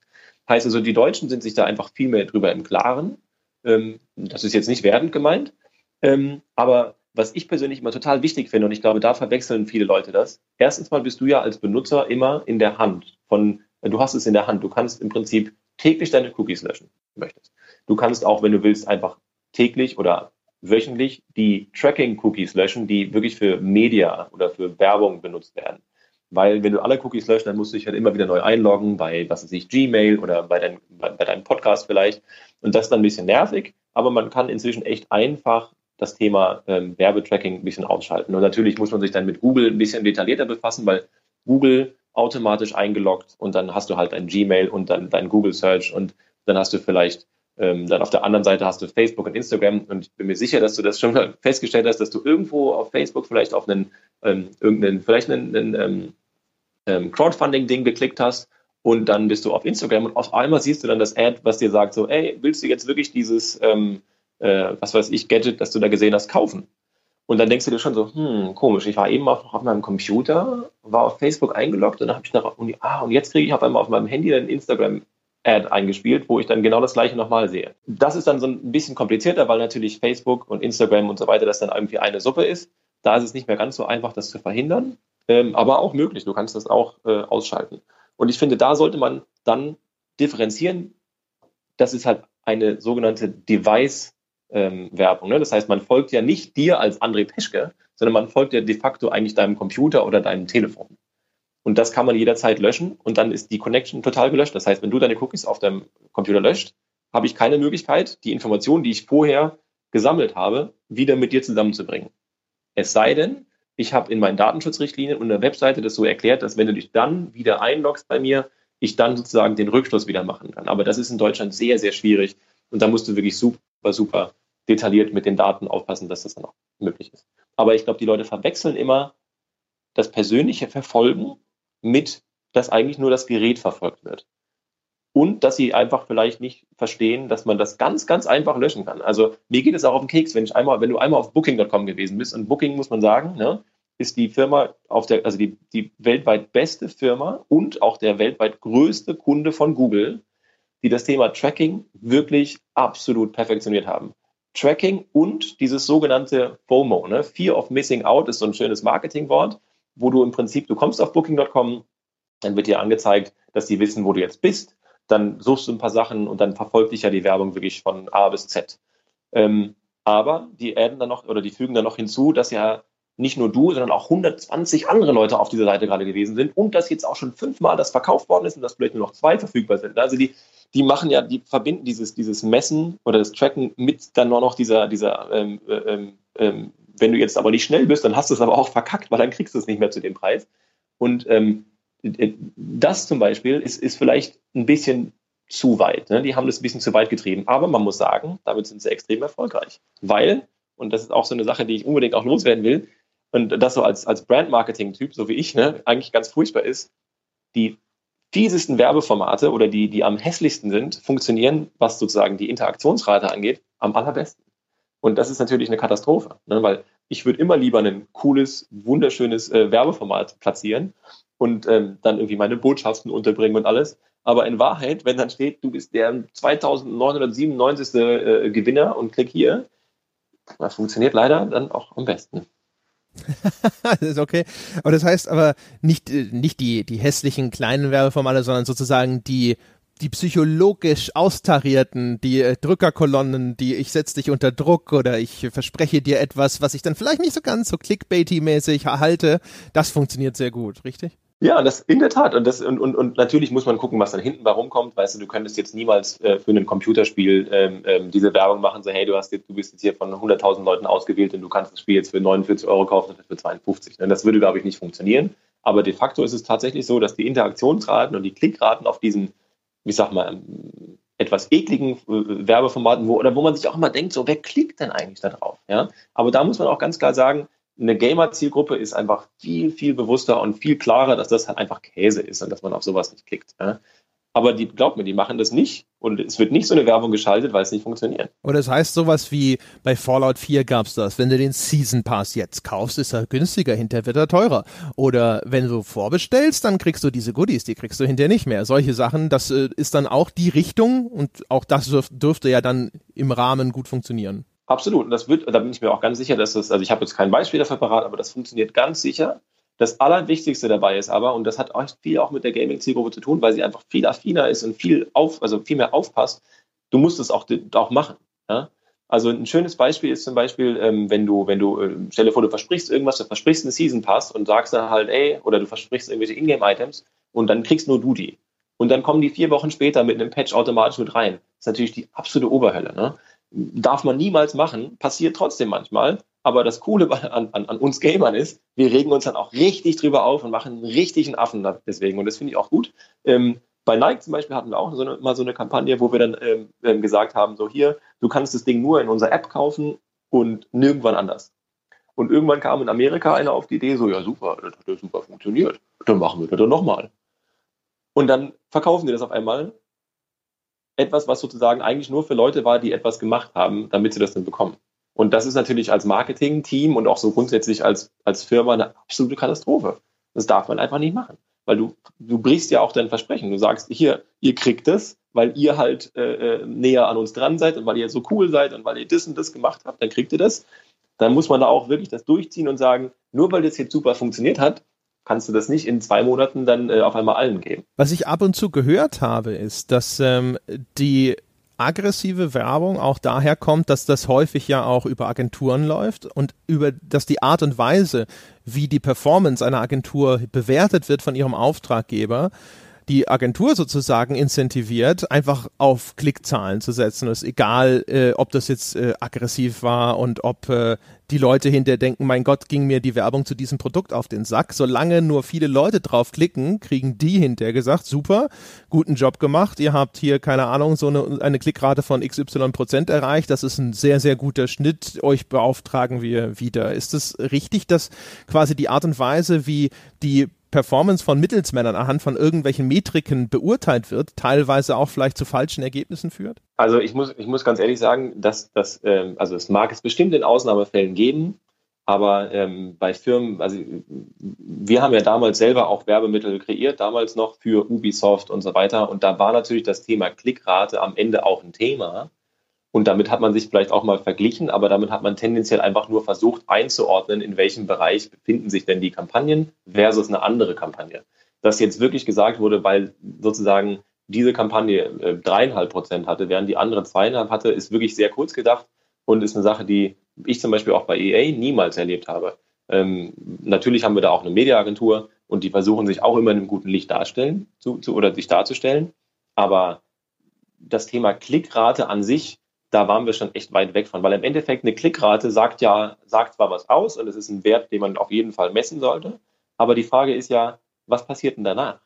Heißt also, die Deutschen sind sich da einfach viel mehr drüber im Klaren. Ähm, das ist jetzt nicht wertend gemeint. Ähm, aber was ich persönlich immer total wichtig finde, und ich glaube, da verwechseln viele Leute das. Erstens mal bist du ja als Benutzer immer in der Hand von, du hast es in der Hand. Du kannst im Prinzip täglich deine Cookies löschen, möchtest. Du kannst auch, wenn du willst, einfach täglich oder wöchentlich die Tracking-Cookies löschen, die wirklich für Media oder für Werbung benutzt werden. Weil wenn du alle Cookies löscht, dann musst du dich halt immer wieder neu einloggen bei, was weiß ich, Gmail oder bei, dein, bei, bei deinem Podcast vielleicht. Und das ist dann ein bisschen nervig, aber man kann inzwischen echt einfach das Thema ähm, Werbetracking ein bisschen ausschalten. Und natürlich muss man sich dann mit Google ein bisschen detaillierter befassen, weil Google automatisch eingeloggt und dann hast du halt ein Gmail und dann dein Google Search und dann hast du vielleicht ähm, dann auf der anderen Seite hast du Facebook und Instagram und ich bin mir sicher, dass du das schon <laughs> festgestellt hast, dass du irgendwo auf Facebook vielleicht auf einen ähm, irgendeinen vielleicht einen, einen ähm, ähm, Crowdfunding-Ding geklickt hast und dann bist du auf Instagram und auf einmal siehst du dann das Ad, was dir sagt so, ey, willst du jetzt wirklich dieses ähm, äh, was weiß ich Gadget, das du da gesehen hast, kaufen? Und dann denkst du dir schon so, hm, komisch, ich war eben auf, auf meinem Computer, war auf Facebook eingeloggt und dann habe ich nach, und, ah, und jetzt kriege ich auf einmal auf meinem Handy ein Instagram-Ad eingespielt, wo ich dann genau das gleiche nochmal sehe. Das ist dann so ein bisschen komplizierter, weil natürlich Facebook und Instagram und so weiter das dann irgendwie eine Suppe ist. Da ist es nicht mehr ganz so einfach, das zu verhindern, ähm, aber auch möglich. Du kannst das auch äh, ausschalten. Und ich finde, da sollte man dann differenzieren. Das ist halt eine sogenannte Device- ähm. Ne? Das heißt, man folgt ja nicht dir als André Peschke, sondern man folgt ja de facto eigentlich deinem Computer oder deinem Telefon. Und das kann man jederzeit löschen und dann ist die Connection total gelöscht. Das heißt, wenn du deine Cookies auf deinem Computer löscht, habe ich keine Möglichkeit, die Informationen, die ich vorher gesammelt habe, wieder mit dir zusammenzubringen. Es sei denn, ich habe in meinen Datenschutzrichtlinien und der Webseite das so erklärt, dass wenn du dich dann wieder einloggst bei mir, ich dann sozusagen den Rückschluss wieder machen kann. Aber das ist in Deutschland sehr, sehr schwierig und da musst du wirklich super, super detailliert mit den Daten aufpassen, dass das dann auch möglich ist. Aber ich glaube, die Leute verwechseln immer das persönliche Verfolgen mit, dass eigentlich nur das Gerät verfolgt wird. Und dass sie einfach vielleicht nicht verstehen, dass man das ganz, ganz einfach löschen kann. Also mir geht es auch auf den Keks, wenn ich einmal, wenn du einmal auf Booking.com gewesen bist, und Booking muss man sagen, ne, ist die Firma auf der, also die, die weltweit beste Firma und auch der weltweit größte Kunde von Google, die das Thema Tracking wirklich absolut perfektioniert haben. Tracking und dieses sogenannte FOMO. Ne? Fear of Missing Out ist so ein schönes Marketingwort, wo du im Prinzip, du kommst auf Booking.com, dann wird dir angezeigt, dass die wissen, wo du jetzt bist. Dann suchst du ein paar Sachen und dann verfolgt dich ja die Werbung wirklich von A bis Z. Ähm, aber die adden dann noch oder die fügen dann noch hinzu, dass ja nicht nur du, sondern auch 120 andere Leute auf dieser Seite gerade gewesen sind und dass jetzt auch schon fünfmal das verkauft worden ist und dass vielleicht nur noch zwei verfügbar sind. Also die, die machen ja, die verbinden dieses, dieses Messen oder das Tracken mit dann nur noch dieser, dieser ähm, ähm, ähm, wenn du jetzt aber nicht schnell bist, dann hast du es aber auch verkackt, weil dann kriegst du es nicht mehr zu dem Preis. Und ähm, das zum Beispiel ist, ist vielleicht ein bisschen zu weit. Ne? Die haben das ein bisschen zu weit getrieben. Aber man muss sagen, damit sind sie extrem erfolgreich. Weil, und das ist auch so eine Sache, die ich unbedingt auch loswerden will, und das so als, als Brand-Marketing-Typ, so wie ich, ne, eigentlich ganz furchtbar ist, die fiesesten Werbeformate oder die, die am hässlichsten sind, funktionieren, was sozusagen die Interaktionsrate angeht, am allerbesten. Und das ist natürlich eine Katastrophe, ne, weil ich würde immer lieber ein cooles, wunderschönes äh, Werbeformat platzieren und ähm, dann irgendwie meine Botschaften unterbringen und alles. Aber in Wahrheit, wenn dann steht, du bist der 2997. Äh, Gewinner und klick hier, das funktioniert leider dann auch am besten. <laughs> das ist okay. Aber das heißt aber nicht, äh, nicht die, die hässlichen kleinen Werbeformate, sondern sozusagen die, die psychologisch austarierten, die äh, Drückerkolonnen, die ich setze dich unter Druck oder ich verspreche dir etwas, was ich dann vielleicht nicht so ganz so clickbaity-mäßig halte, das funktioniert sehr gut, richtig? Ja, das in der Tat. Und, das, und, und, und natürlich muss man gucken, was dann hinten warum kommt. Weißt du, du könntest jetzt niemals äh, für ein Computerspiel ähm, ähm, diese Werbung machen, so hey, du hast jetzt, du bist jetzt hier von 100.000 Leuten ausgewählt und du kannst das Spiel jetzt für 49 Euro kaufen und für 52. Ne? Das würde, glaube ich, nicht funktionieren. Aber de facto ist es tatsächlich so, dass die Interaktionsraten und die Klickraten auf diesen, wie sag mal, etwas ekligen äh, Werbeformaten, wo, oder wo man sich auch immer denkt, so, wer klickt denn eigentlich da drauf? Ja? Aber da muss man auch ganz klar sagen, eine Gamer-Zielgruppe ist einfach viel, viel bewusster und viel klarer, dass das halt einfach Käse ist und dass man auf sowas nicht klickt. Ja? Aber die, glaub mir, die machen das nicht und es wird nicht so eine Werbung geschaltet, weil es nicht funktioniert. Oder das heißt sowas wie bei Fallout 4 gab es das. Wenn du den Season Pass jetzt kaufst, ist er günstiger, hinterher wird er teurer. Oder wenn du vorbestellst, dann kriegst du diese Goodies, die kriegst du hinterher nicht mehr. Solche Sachen, das äh, ist dann auch die Richtung und auch das dürf, dürfte ja dann im Rahmen gut funktionieren. Absolut. Und das wird, da bin ich mir auch ganz sicher, dass das, also ich habe jetzt kein Beispiel dafür parat, aber das funktioniert ganz sicher. Das Allerwichtigste dabei ist aber, und das hat auch viel auch mit der Gaming-Zielgruppe zu tun, weil sie einfach viel affiner ist und viel auf, also viel mehr aufpasst, du musst es auch, auch machen. Ja? Also ein schönes Beispiel ist zum Beispiel, ähm, wenn du, wenn du, äh, stell dir vor, du versprichst irgendwas, du versprichst einen Season Pass und sagst dann halt, ey, oder du versprichst irgendwelche Ingame-Items und dann kriegst nur du die. Und dann kommen die vier Wochen später mit einem Patch automatisch mit rein. Das ist natürlich die absolute Oberhölle. Ne? Darf man niemals machen, passiert trotzdem manchmal. Aber das Coole <laughs> an, an, an, uns Gamern ist, wir regen uns dann auch richtig drüber auf und machen einen richtigen Affen deswegen. Und das finde ich auch gut. Ähm, bei Nike zum Beispiel hatten wir auch so eine, mal so eine Kampagne, wo wir dann ähm, ähm, gesagt haben, so hier, du kannst das Ding nur in unserer App kaufen und nirgendwann anders. Und irgendwann kam in Amerika einer auf die Idee, so, ja super, das hat ja super funktioniert. Dann machen wir das doch nochmal. Und dann verkaufen wir das auf einmal etwas, was sozusagen eigentlich nur für Leute war, die etwas gemacht haben, damit sie das dann bekommen. Und das ist natürlich als Marketing-Team und auch so grundsätzlich als, als Firma eine absolute Katastrophe. Das darf man einfach nicht machen. Weil du, du brichst ja auch dein Versprechen. Du sagst, hier, ihr kriegt es, weil ihr halt äh, äh, näher an uns dran seid und weil ihr so cool seid und weil ihr das und das gemacht habt, dann kriegt ihr das. Dann muss man da auch wirklich das durchziehen und sagen, nur weil das jetzt super funktioniert hat, kannst du das nicht in zwei Monaten dann äh, auf einmal allen geben. Was ich ab und zu gehört habe, ist, dass ähm, die aggressive Werbung auch daher kommt, dass das häufig ja auch über Agenturen läuft und über, dass die Art und Weise, wie die Performance einer Agentur bewertet wird von ihrem Auftraggeber, die Agentur sozusagen incentiviert, einfach auf Klickzahlen zu setzen. Es ist egal, äh, ob das jetzt äh, aggressiv war und ob äh, die Leute hinterher denken, mein Gott, ging mir die Werbung zu diesem Produkt auf den Sack. Solange nur viele Leute drauf klicken, kriegen die hinterher gesagt, super, guten Job gemacht. Ihr habt hier, keine Ahnung, so eine, eine Klickrate von XY Prozent erreicht. Das ist ein sehr, sehr guter Schnitt. Euch beauftragen wir wieder. Ist es richtig, dass quasi die Art und Weise, wie die Performance von Mittelsmännern anhand von irgendwelchen Metriken beurteilt wird, teilweise auch vielleicht zu falschen Ergebnissen führt? Also ich muss, ich muss ganz ehrlich sagen, dass das, ähm, also es mag es bestimmt in Ausnahmefällen geben, aber ähm, bei Firmen, also wir haben ja damals selber auch Werbemittel kreiert, damals noch für Ubisoft und so weiter. Und da war natürlich das Thema Klickrate am Ende auch ein Thema. Und damit hat man sich vielleicht auch mal verglichen, aber damit hat man tendenziell einfach nur versucht einzuordnen, in welchem Bereich befinden sich denn die Kampagnen versus eine andere Kampagne. Dass jetzt wirklich gesagt wurde, weil sozusagen diese Kampagne äh, dreieinhalb Prozent hatte, während die andere zweieinhalb hatte, ist wirklich sehr kurz gedacht und ist eine Sache, die ich zum Beispiel auch bei EA niemals erlebt habe. Ähm, natürlich haben wir da auch eine Mediaagentur und die versuchen sich auch immer in einem guten Licht darstellen zu, zu, oder sich darzustellen. Aber das Thema Klickrate an sich, da waren wir schon echt weit weg von, weil im Endeffekt eine Klickrate sagt ja, sagt zwar was aus und es ist ein Wert, den man auf jeden Fall messen sollte, aber die Frage ist ja, was passiert denn danach?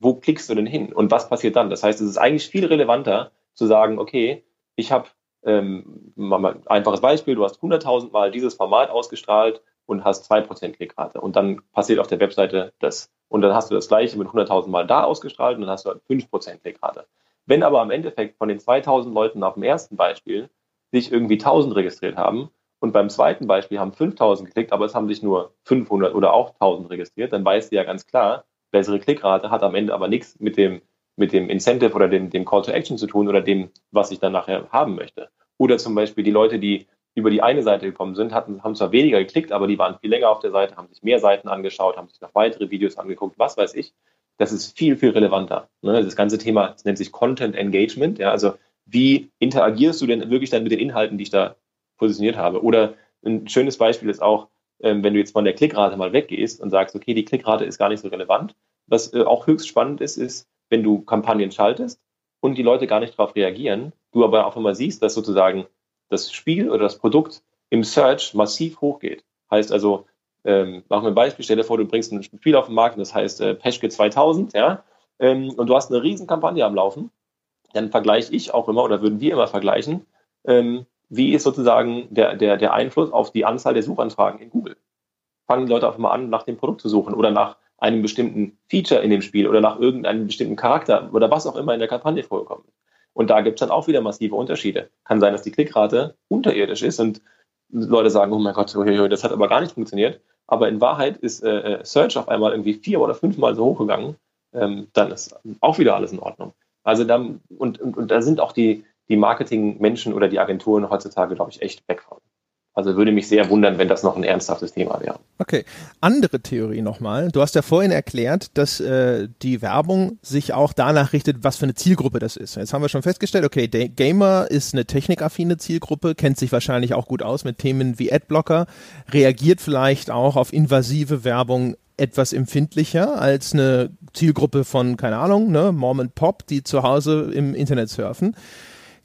Wo klickst du denn hin und was passiert dann? Das heißt, es ist eigentlich viel relevanter zu sagen, okay, ich habe ähm, ein einfaches Beispiel, du hast 100.000 Mal dieses Format ausgestrahlt und hast 2% Klickrate und dann passiert auf der Webseite das und dann hast du das gleiche mit 100.000 Mal da ausgestrahlt und dann hast du 5% Klickrate. Wenn aber am Endeffekt von den 2000 Leuten auf dem ersten Beispiel sich irgendwie 1000 registriert haben und beim zweiten Beispiel haben 5000 geklickt, aber es haben sich nur 500 oder auch 1000 registriert, dann weißt du ja ganz klar, bessere Klickrate hat am Ende aber nichts mit dem, mit dem Incentive oder dem, dem Call to Action zu tun oder dem, was ich dann nachher haben möchte. Oder zum Beispiel die Leute, die über die eine Seite gekommen sind, hatten, haben zwar weniger geklickt, aber die waren viel länger auf der Seite, haben sich mehr Seiten angeschaut, haben sich noch weitere Videos angeguckt, was weiß ich das ist viel, viel relevanter. Ne? Das ganze Thema das nennt sich Content Engagement. Ja? Also wie interagierst du denn wirklich dann mit den Inhalten, die ich da positioniert habe? Oder ein schönes Beispiel ist auch, ähm, wenn du jetzt von der Klickrate mal weggehst und sagst, okay, die Klickrate ist gar nicht so relevant. Was äh, auch höchst spannend ist, ist, wenn du Kampagnen schaltest und die Leute gar nicht darauf reagieren, du aber auch immer siehst, dass sozusagen das Spiel oder das Produkt im Search massiv hochgeht. Heißt also, ähm, machen wir ein Beispiel, stell dir vor, du bringst ein Spiel auf den Markt, das heißt äh, Peschke 2000, ja, ähm, und du hast eine riesen Kampagne am Laufen, dann vergleiche ich auch immer oder würden wir immer vergleichen, ähm, wie ist sozusagen der, der, der Einfluss auf die Anzahl der Suchanfragen in Google. Fangen die Leute auch mal an, nach dem Produkt zu suchen oder nach einem bestimmten Feature in dem Spiel oder nach irgendeinem bestimmten Charakter oder was auch immer in der Kampagne vorgekommen ist. Und da gibt es dann auch wieder massive Unterschiede. Kann sein, dass die Klickrate unterirdisch ist und Leute sagen, oh mein Gott, das hat aber gar nicht funktioniert. Aber in Wahrheit ist äh, äh, Search auf einmal irgendwie vier oder fünfmal so hochgegangen. Ähm, dann ist auch wieder alles in Ordnung. Also dann, und, und, und da sind auch die, die Marketingmenschen oder die Agenturen heutzutage, glaube ich, echt weg von. Also würde mich sehr wundern, wenn das noch ein ernsthaftes Thema wäre. Okay. Andere Theorie nochmal. Du hast ja vorhin erklärt, dass äh, die Werbung sich auch danach richtet, was für eine Zielgruppe das ist. Jetzt haben wir schon festgestellt, okay, der Gamer ist eine technikaffine Zielgruppe, kennt sich wahrscheinlich auch gut aus mit Themen wie Adblocker, reagiert vielleicht auch auf invasive Werbung etwas empfindlicher als eine Zielgruppe von, keine Ahnung, ne, Mom and Pop, die zu Hause im Internet surfen.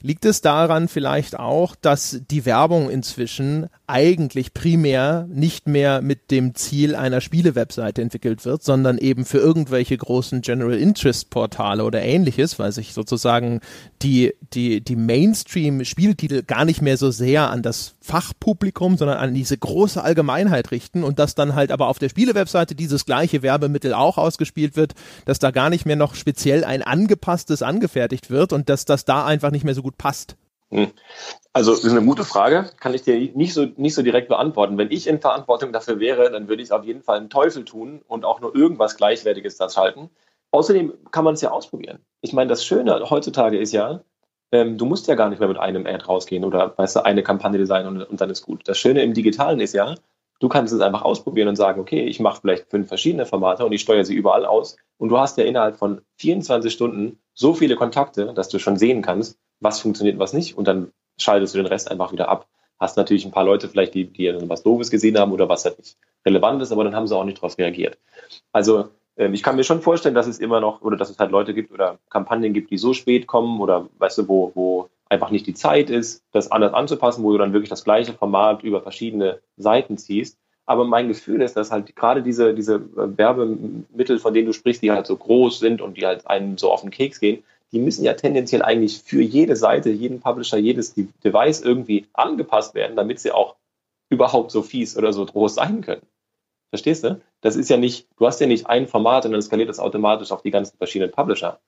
Liegt es daran vielleicht auch, dass die Werbung inzwischen eigentlich primär nicht mehr mit dem Ziel einer Spiele-Webseite entwickelt wird, sondern eben für irgendwelche großen General Interest Portale oder ähnliches, weil sich sozusagen die, die, die Mainstream-Spieltitel gar nicht mehr so sehr an das Fachpublikum, sondern an diese große Allgemeinheit richten und dass dann halt aber auf der Spiele-Webseite dieses gleiche Werbemittel auch ausgespielt wird, dass da gar nicht mehr noch speziell ein angepasstes angefertigt wird und dass das da einfach nicht mehr so gut passt. Hm. Also das ist eine gute Frage, kann ich dir nicht so, nicht so direkt beantworten. Wenn ich in Verantwortung dafür wäre, dann würde ich auf jeden Fall einen Teufel tun und auch nur irgendwas Gleichwertiges da schalten. Außerdem kann man es ja ausprobieren. Ich meine, das Schöne heutzutage ist ja, ähm, du musst ja gar nicht mehr mit einem Ad rausgehen oder weißt du, eine Kampagne designen und, und dann ist gut. Das Schöne im Digitalen ist ja, du kannst es einfach ausprobieren und sagen, okay, ich mache vielleicht fünf verschiedene Formate und ich steuere sie überall aus. Und du hast ja innerhalb von 24 Stunden so viele Kontakte, dass du schon sehen kannst, was funktioniert, was nicht. Und dann schaltest du den Rest einfach wieder ab. Hast natürlich ein paar Leute vielleicht, die, die was Doofes gesehen haben oder was halt nicht relevant ist, aber dann haben sie auch nicht darauf reagiert. Also ähm, ich kann mir schon vorstellen, dass es immer noch oder dass es halt Leute gibt oder Kampagnen gibt, die so spät kommen oder weißt du, wo, wo einfach nicht die Zeit ist, das anders anzupassen, wo du dann wirklich das gleiche Format über verschiedene Seiten ziehst. Aber mein Gefühl ist, dass halt gerade diese, diese äh, Werbemittel, von denen du sprichst, die halt so groß sind und die halt einen so auf den Keks gehen, die müssen ja tendenziell eigentlich für jede Seite, jeden Publisher, jedes Device irgendwie angepasst werden, damit sie auch überhaupt so fies oder so groß sein können. Verstehst du? Das ist ja nicht, du hast ja nicht ein Format und dann skaliert das automatisch auf die ganzen verschiedenen Publisher.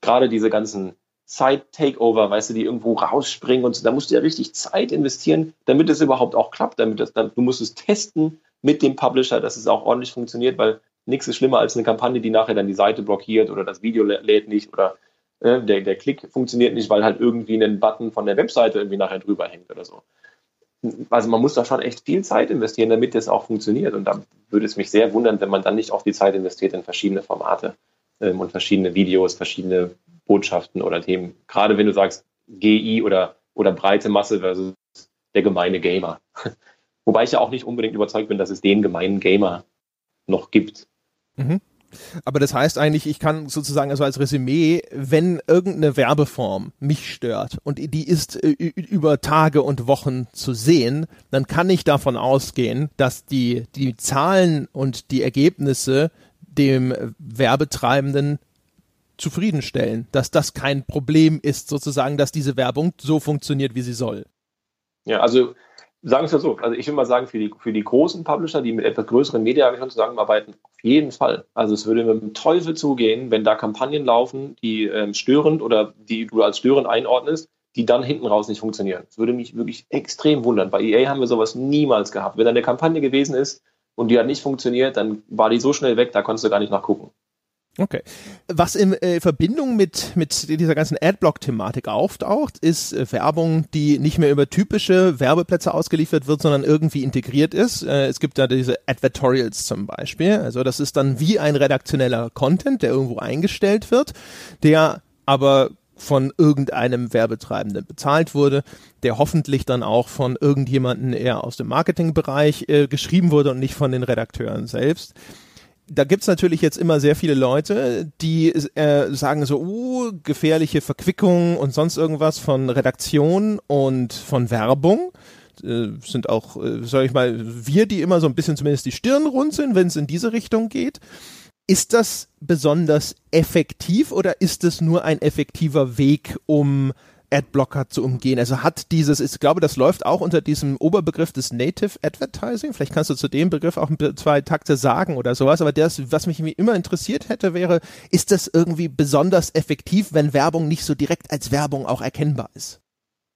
Gerade diese ganzen Site-Takeover, weißt du, die irgendwo rausspringen und so, da musst du ja richtig Zeit investieren, damit es überhaupt auch klappt, damit das dann, du musst es testen mit dem Publisher, dass es auch ordentlich funktioniert, weil nichts ist schlimmer als eine Kampagne, die nachher dann die Seite blockiert oder das Video lädt nicht oder der, der Klick funktioniert nicht, weil halt irgendwie ein Button von der Webseite irgendwie nachher drüber hängt oder so. Also man muss da schon echt viel Zeit investieren, damit das auch funktioniert. Und da würde es mich sehr wundern, wenn man dann nicht auch die Zeit investiert in verschiedene Formate ähm, und verschiedene Videos, verschiedene Botschaften oder Themen. Gerade wenn du sagst GI oder, oder breite Masse versus der gemeine Gamer. <laughs> Wobei ich ja auch nicht unbedingt überzeugt bin, dass es den gemeinen Gamer noch gibt. Mhm. Aber das heißt eigentlich, ich kann sozusagen also als Resümee, wenn irgendeine Werbeform mich stört und die ist äh, über Tage und Wochen zu sehen, dann kann ich davon ausgehen, dass die, die Zahlen und die Ergebnisse dem Werbetreibenden zufriedenstellen, dass das kein Problem ist, sozusagen, dass diese Werbung so funktioniert, wie sie soll. Ja, also sagen wir es so, also ich würde mal sagen, für die, für die großen Publisher, die mit etwas größeren Mediaagenturen zusammenarbeiten, auf jeden Fall. Also es würde mit dem Teufel zugehen, wenn da Kampagnen laufen, die ähm, störend oder die du als störend einordnest, die dann hinten raus nicht funktionieren. Das würde mich wirklich extrem wundern. Bei EA haben wir sowas niemals gehabt. Wenn da eine Kampagne gewesen ist und die hat nicht funktioniert, dann war die so schnell weg, da konntest du gar nicht nachgucken. Okay. Was in äh, Verbindung mit, mit dieser ganzen Adblock-Thematik auftaucht, ist äh, Werbung, die nicht mehr über typische Werbeplätze ausgeliefert wird, sondern irgendwie integriert ist. Äh, es gibt da diese Advertorials zum Beispiel. Also das ist dann wie ein redaktioneller Content, der irgendwo eingestellt wird, der aber von irgendeinem Werbetreibenden bezahlt wurde, der hoffentlich dann auch von irgendjemanden eher aus dem Marketingbereich äh, geschrieben wurde und nicht von den Redakteuren selbst da gibt's natürlich jetzt immer sehr viele Leute, die äh, sagen so, uh, gefährliche Verquickung und sonst irgendwas von Redaktion und von Werbung. Äh, sind auch, äh, sag ich mal, wir, die immer so ein bisschen zumindest die Stirn runzeln, wenn es in diese Richtung geht. Ist das besonders effektiv oder ist es nur ein effektiver Weg, um Adblocker zu umgehen. Also hat dieses, ich glaube, das läuft auch unter diesem Oberbegriff des Native Advertising. Vielleicht kannst du zu dem Begriff auch zwei Takte sagen oder sowas. Aber das, was mich immer interessiert hätte, wäre, ist das irgendwie besonders effektiv, wenn Werbung nicht so direkt als Werbung auch erkennbar ist?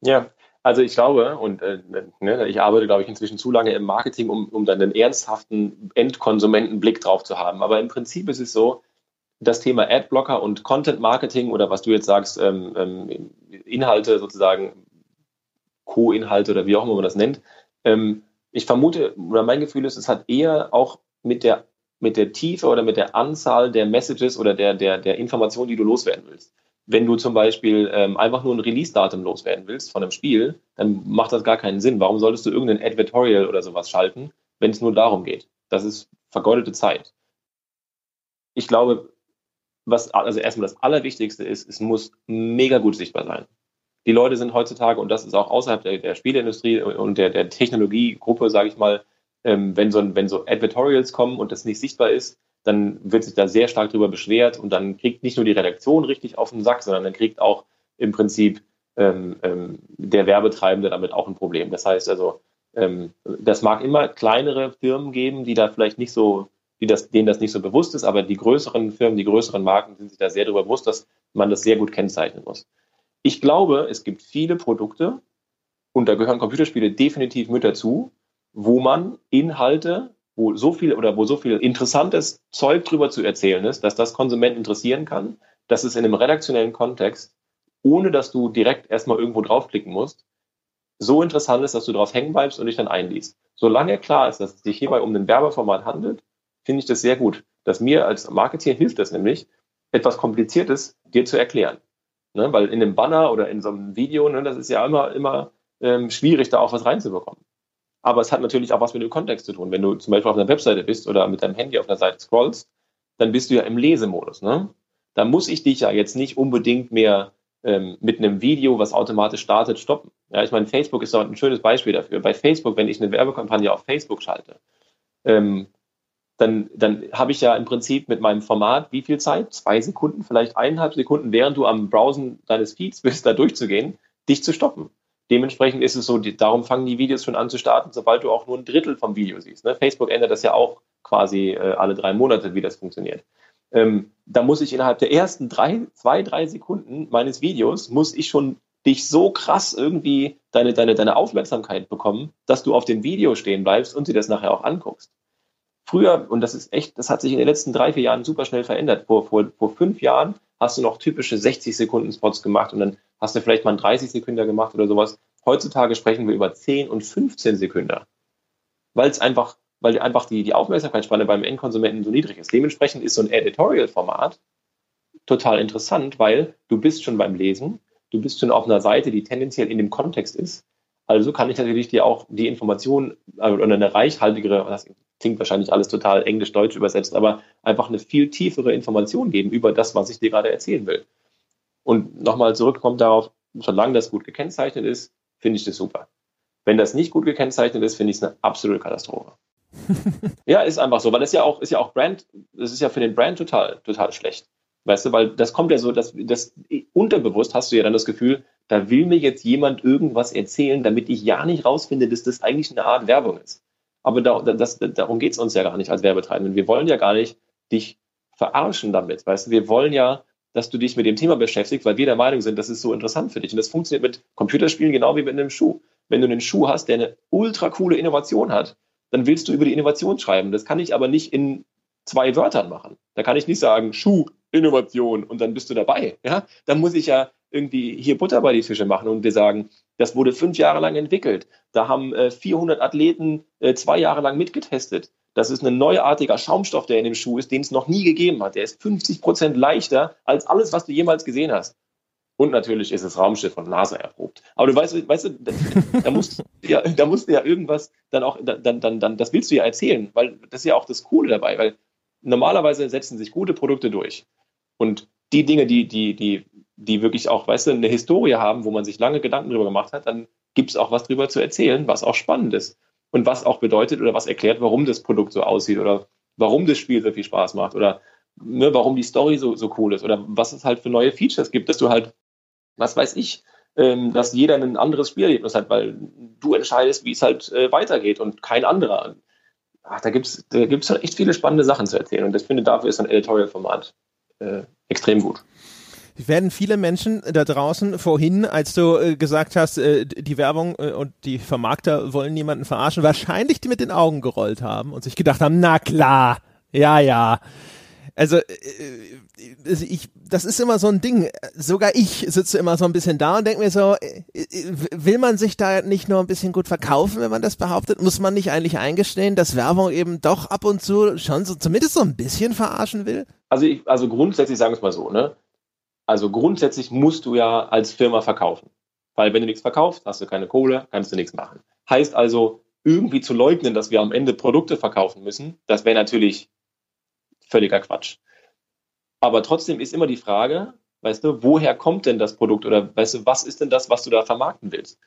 Ja, also ich glaube, und äh, ne, ich arbeite, glaube ich, inzwischen zu lange im Marketing, um, um dann einen ernsthaften Endkonsumentenblick drauf zu haben. Aber im Prinzip ist es so, das Thema Adblocker und Content Marketing oder was du jetzt sagst, ähm, ähm, Inhalte sozusagen, Co-Inhalte oder wie auch immer man das nennt. Ähm, ich vermute, oder mein Gefühl ist, es hat eher auch mit der, mit der Tiefe oder mit der Anzahl der Messages oder der, der, der Informationen, die du loswerden willst. Wenn du zum Beispiel ähm, einfach nur ein Release-Datum loswerden willst von einem Spiel, dann macht das gar keinen Sinn. Warum solltest du irgendein Advertorial oder sowas schalten, wenn es nur darum geht? Das ist vergeudete Zeit. Ich glaube, was also erstmal das Allerwichtigste ist, es muss mega gut sichtbar sein. Die Leute sind heutzutage, und das ist auch außerhalb der, der Spieleindustrie und der, der Technologiegruppe, sage ich mal, ähm, wenn, so, wenn so Advertorials kommen und das nicht sichtbar ist, dann wird sich da sehr stark drüber beschwert und dann kriegt nicht nur die Redaktion richtig auf den Sack, sondern dann kriegt auch im Prinzip ähm, ähm, der Werbetreibende damit auch ein Problem. Das heißt also, ähm, das mag immer kleinere Firmen geben, die da vielleicht nicht so die das, denen das nicht so bewusst ist, aber die größeren Firmen, die größeren Marken sind sich da sehr darüber bewusst, dass man das sehr gut kennzeichnen muss. Ich glaube, es gibt viele Produkte, und da gehören Computerspiele definitiv mit dazu, wo man Inhalte, wo so viel oder wo so viel interessantes Zeug drüber zu erzählen ist, dass das Konsumenten interessieren kann, dass es in einem redaktionellen Kontext, ohne dass du direkt erstmal irgendwo draufklicken musst, so interessant ist, dass du drauf hängen bleibst und dich dann einliest. Solange klar ist, dass es sich hierbei um ein Werbeformat handelt, finde ich das sehr gut. Dass mir als Marketeer hilft das nämlich, etwas Kompliziertes dir zu erklären. Ne? Weil in einem Banner oder in so einem Video, ne, das ist ja immer, immer ähm, schwierig, da auch was reinzubekommen. Aber es hat natürlich auch was mit dem Kontext zu tun. Wenn du zum Beispiel auf einer Webseite bist oder mit deinem Handy auf einer Seite scrollst, dann bist du ja im Lesemodus. Ne? Da muss ich dich ja jetzt nicht unbedingt mehr ähm, mit einem Video, was automatisch startet, stoppen. Ja, ich meine, Facebook ist doch ein schönes Beispiel dafür. Bei Facebook, wenn ich eine Werbekampagne auf Facebook schalte, ähm, dann, dann habe ich ja im Prinzip mit meinem Format wie viel Zeit? Zwei Sekunden, vielleicht eineinhalb Sekunden, während du am Browsen deines Feeds bist, da durchzugehen, dich zu stoppen. Dementsprechend ist es so, die, darum fangen die Videos schon an zu starten, sobald du auch nur ein Drittel vom Video siehst. Ne? Facebook ändert das ja auch quasi äh, alle drei Monate, wie das funktioniert. Ähm, da muss ich innerhalb der ersten drei, zwei, drei Sekunden meines Videos, muss ich schon dich so krass irgendwie deine, deine, deine Aufmerksamkeit bekommen, dass du auf dem Video stehen bleibst und dir das nachher auch anguckst. Früher, und das ist echt, das hat sich in den letzten drei, vier Jahren super schnell verändert. Vor, vor, vor fünf Jahren hast du noch typische 60 Sekunden Spots gemacht und dann hast du vielleicht mal einen 30 Sekunden gemacht oder sowas. Heutzutage sprechen wir über 10 und 15 Sekunden. Weil es einfach, weil einfach die, die Aufmerksamkeitsspanne beim Endkonsumenten so niedrig ist. Dementsprechend ist so ein Editorial-Format total interessant, weil du bist schon beim Lesen, du bist schon auf einer Seite, die tendenziell in dem Kontext ist, Also kann ich natürlich dir auch die Information äh, oder eine reichhaltigere, das klingt wahrscheinlich alles total englisch-deutsch übersetzt, aber einfach eine viel tiefere Information geben über das, was ich dir gerade erzählen will. Und nochmal zurückkommt darauf, solange das gut gekennzeichnet ist, finde ich das super. Wenn das nicht gut gekennzeichnet ist, finde ich es eine absolute Katastrophe. <laughs> ja, ist einfach so, weil das ja auch, ist ja auch Brand, das ist ja für den Brand total, total schlecht. Weißt du, weil das kommt ja so, dass das unterbewusst hast du ja dann das Gefühl, da will mir jetzt jemand irgendwas erzählen, damit ich ja nicht rausfinde, dass das eigentlich eine Art Werbung ist. Aber da, das, darum geht es uns ja gar nicht als Werbetreibenden. Wir wollen ja gar nicht dich verarschen damit. Weißt du, wir wollen ja, dass du dich mit dem Thema beschäftigst, weil wir der Meinung sind, das ist so interessant für dich. Und das funktioniert mit Computerspielen genau wie mit einem Schuh. Wenn du einen Schuh hast, der eine ultra coole Innovation hat, dann willst du über die Innovation schreiben. Das kann ich aber nicht in zwei Wörtern machen. Da kann ich nicht sagen, Schuh, Innovation und dann bist du dabei. Ja? Dann muss ich ja irgendwie hier Butter bei die Fische machen und dir sagen, das wurde fünf Jahre lang entwickelt. Da haben äh, 400 Athleten äh, zwei Jahre lang mitgetestet. Das ist ein neuartiger Schaumstoff, der in dem Schuh ist, den es noch nie gegeben hat. Der ist 50 Prozent leichter als alles, was du jemals gesehen hast. Und natürlich ist das Raumschiff von NASA erprobt. Aber du weißt, weißt du, da, da musst <laughs> ja, da musst du ja irgendwas dann auch, dann, dann, dann, das willst du ja erzählen, weil das ist ja auch das Coole dabei, weil normalerweise setzen sich gute Produkte durch. Und die Dinge, die, die, die, die wirklich auch, weißt du, eine Historie haben, wo man sich lange Gedanken drüber gemacht hat, dann gibt es auch was drüber zu erzählen, was auch spannend ist. Und was auch bedeutet oder was erklärt, warum das Produkt so aussieht oder warum das Spiel so viel Spaß macht oder ne, warum die Story so, so cool ist oder was es halt für neue Features gibt, dass du halt was weiß ich, ähm, dass jeder ein anderes Spielerlebnis hat, weil du entscheidest, wie es halt äh, weitergeht und kein anderer. Ach, da gibt es da gibt's halt echt viele spannende Sachen zu erzählen und ich finde, dafür ist ein Editorial-Format äh, extrem gut werden viele Menschen da draußen vorhin, als du äh, gesagt hast, äh, die Werbung äh, und die Vermarkter wollen niemanden verarschen, wahrscheinlich die mit den Augen gerollt haben und sich gedacht haben, na klar, ja, ja. Also äh, äh, ich, das ist immer so ein Ding. Sogar ich sitze immer so ein bisschen da und denke mir so, äh, will man sich da nicht nur ein bisschen gut verkaufen, wenn man das behauptet? Muss man nicht eigentlich eingestehen, dass Werbung eben doch ab und zu schon so zumindest so ein bisschen verarschen will? Also ich, also grundsätzlich sagen wir es mal so, ne? Also grundsätzlich musst du ja als Firma verkaufen. Weil wenn du nichts verkaufst, hast du keine Kohle, kannst du nichts machen. Heißt also, irgendwie zu leugnen, dass wir am Ende Produkte verkaufen müssen, das wäre natürlich völliger Quatsch. Aber trotzdem ist immer die Frage, weißt du, woher kommt denn das Produkt oder weißt du, was ist denn das, was du da vermarkten willst?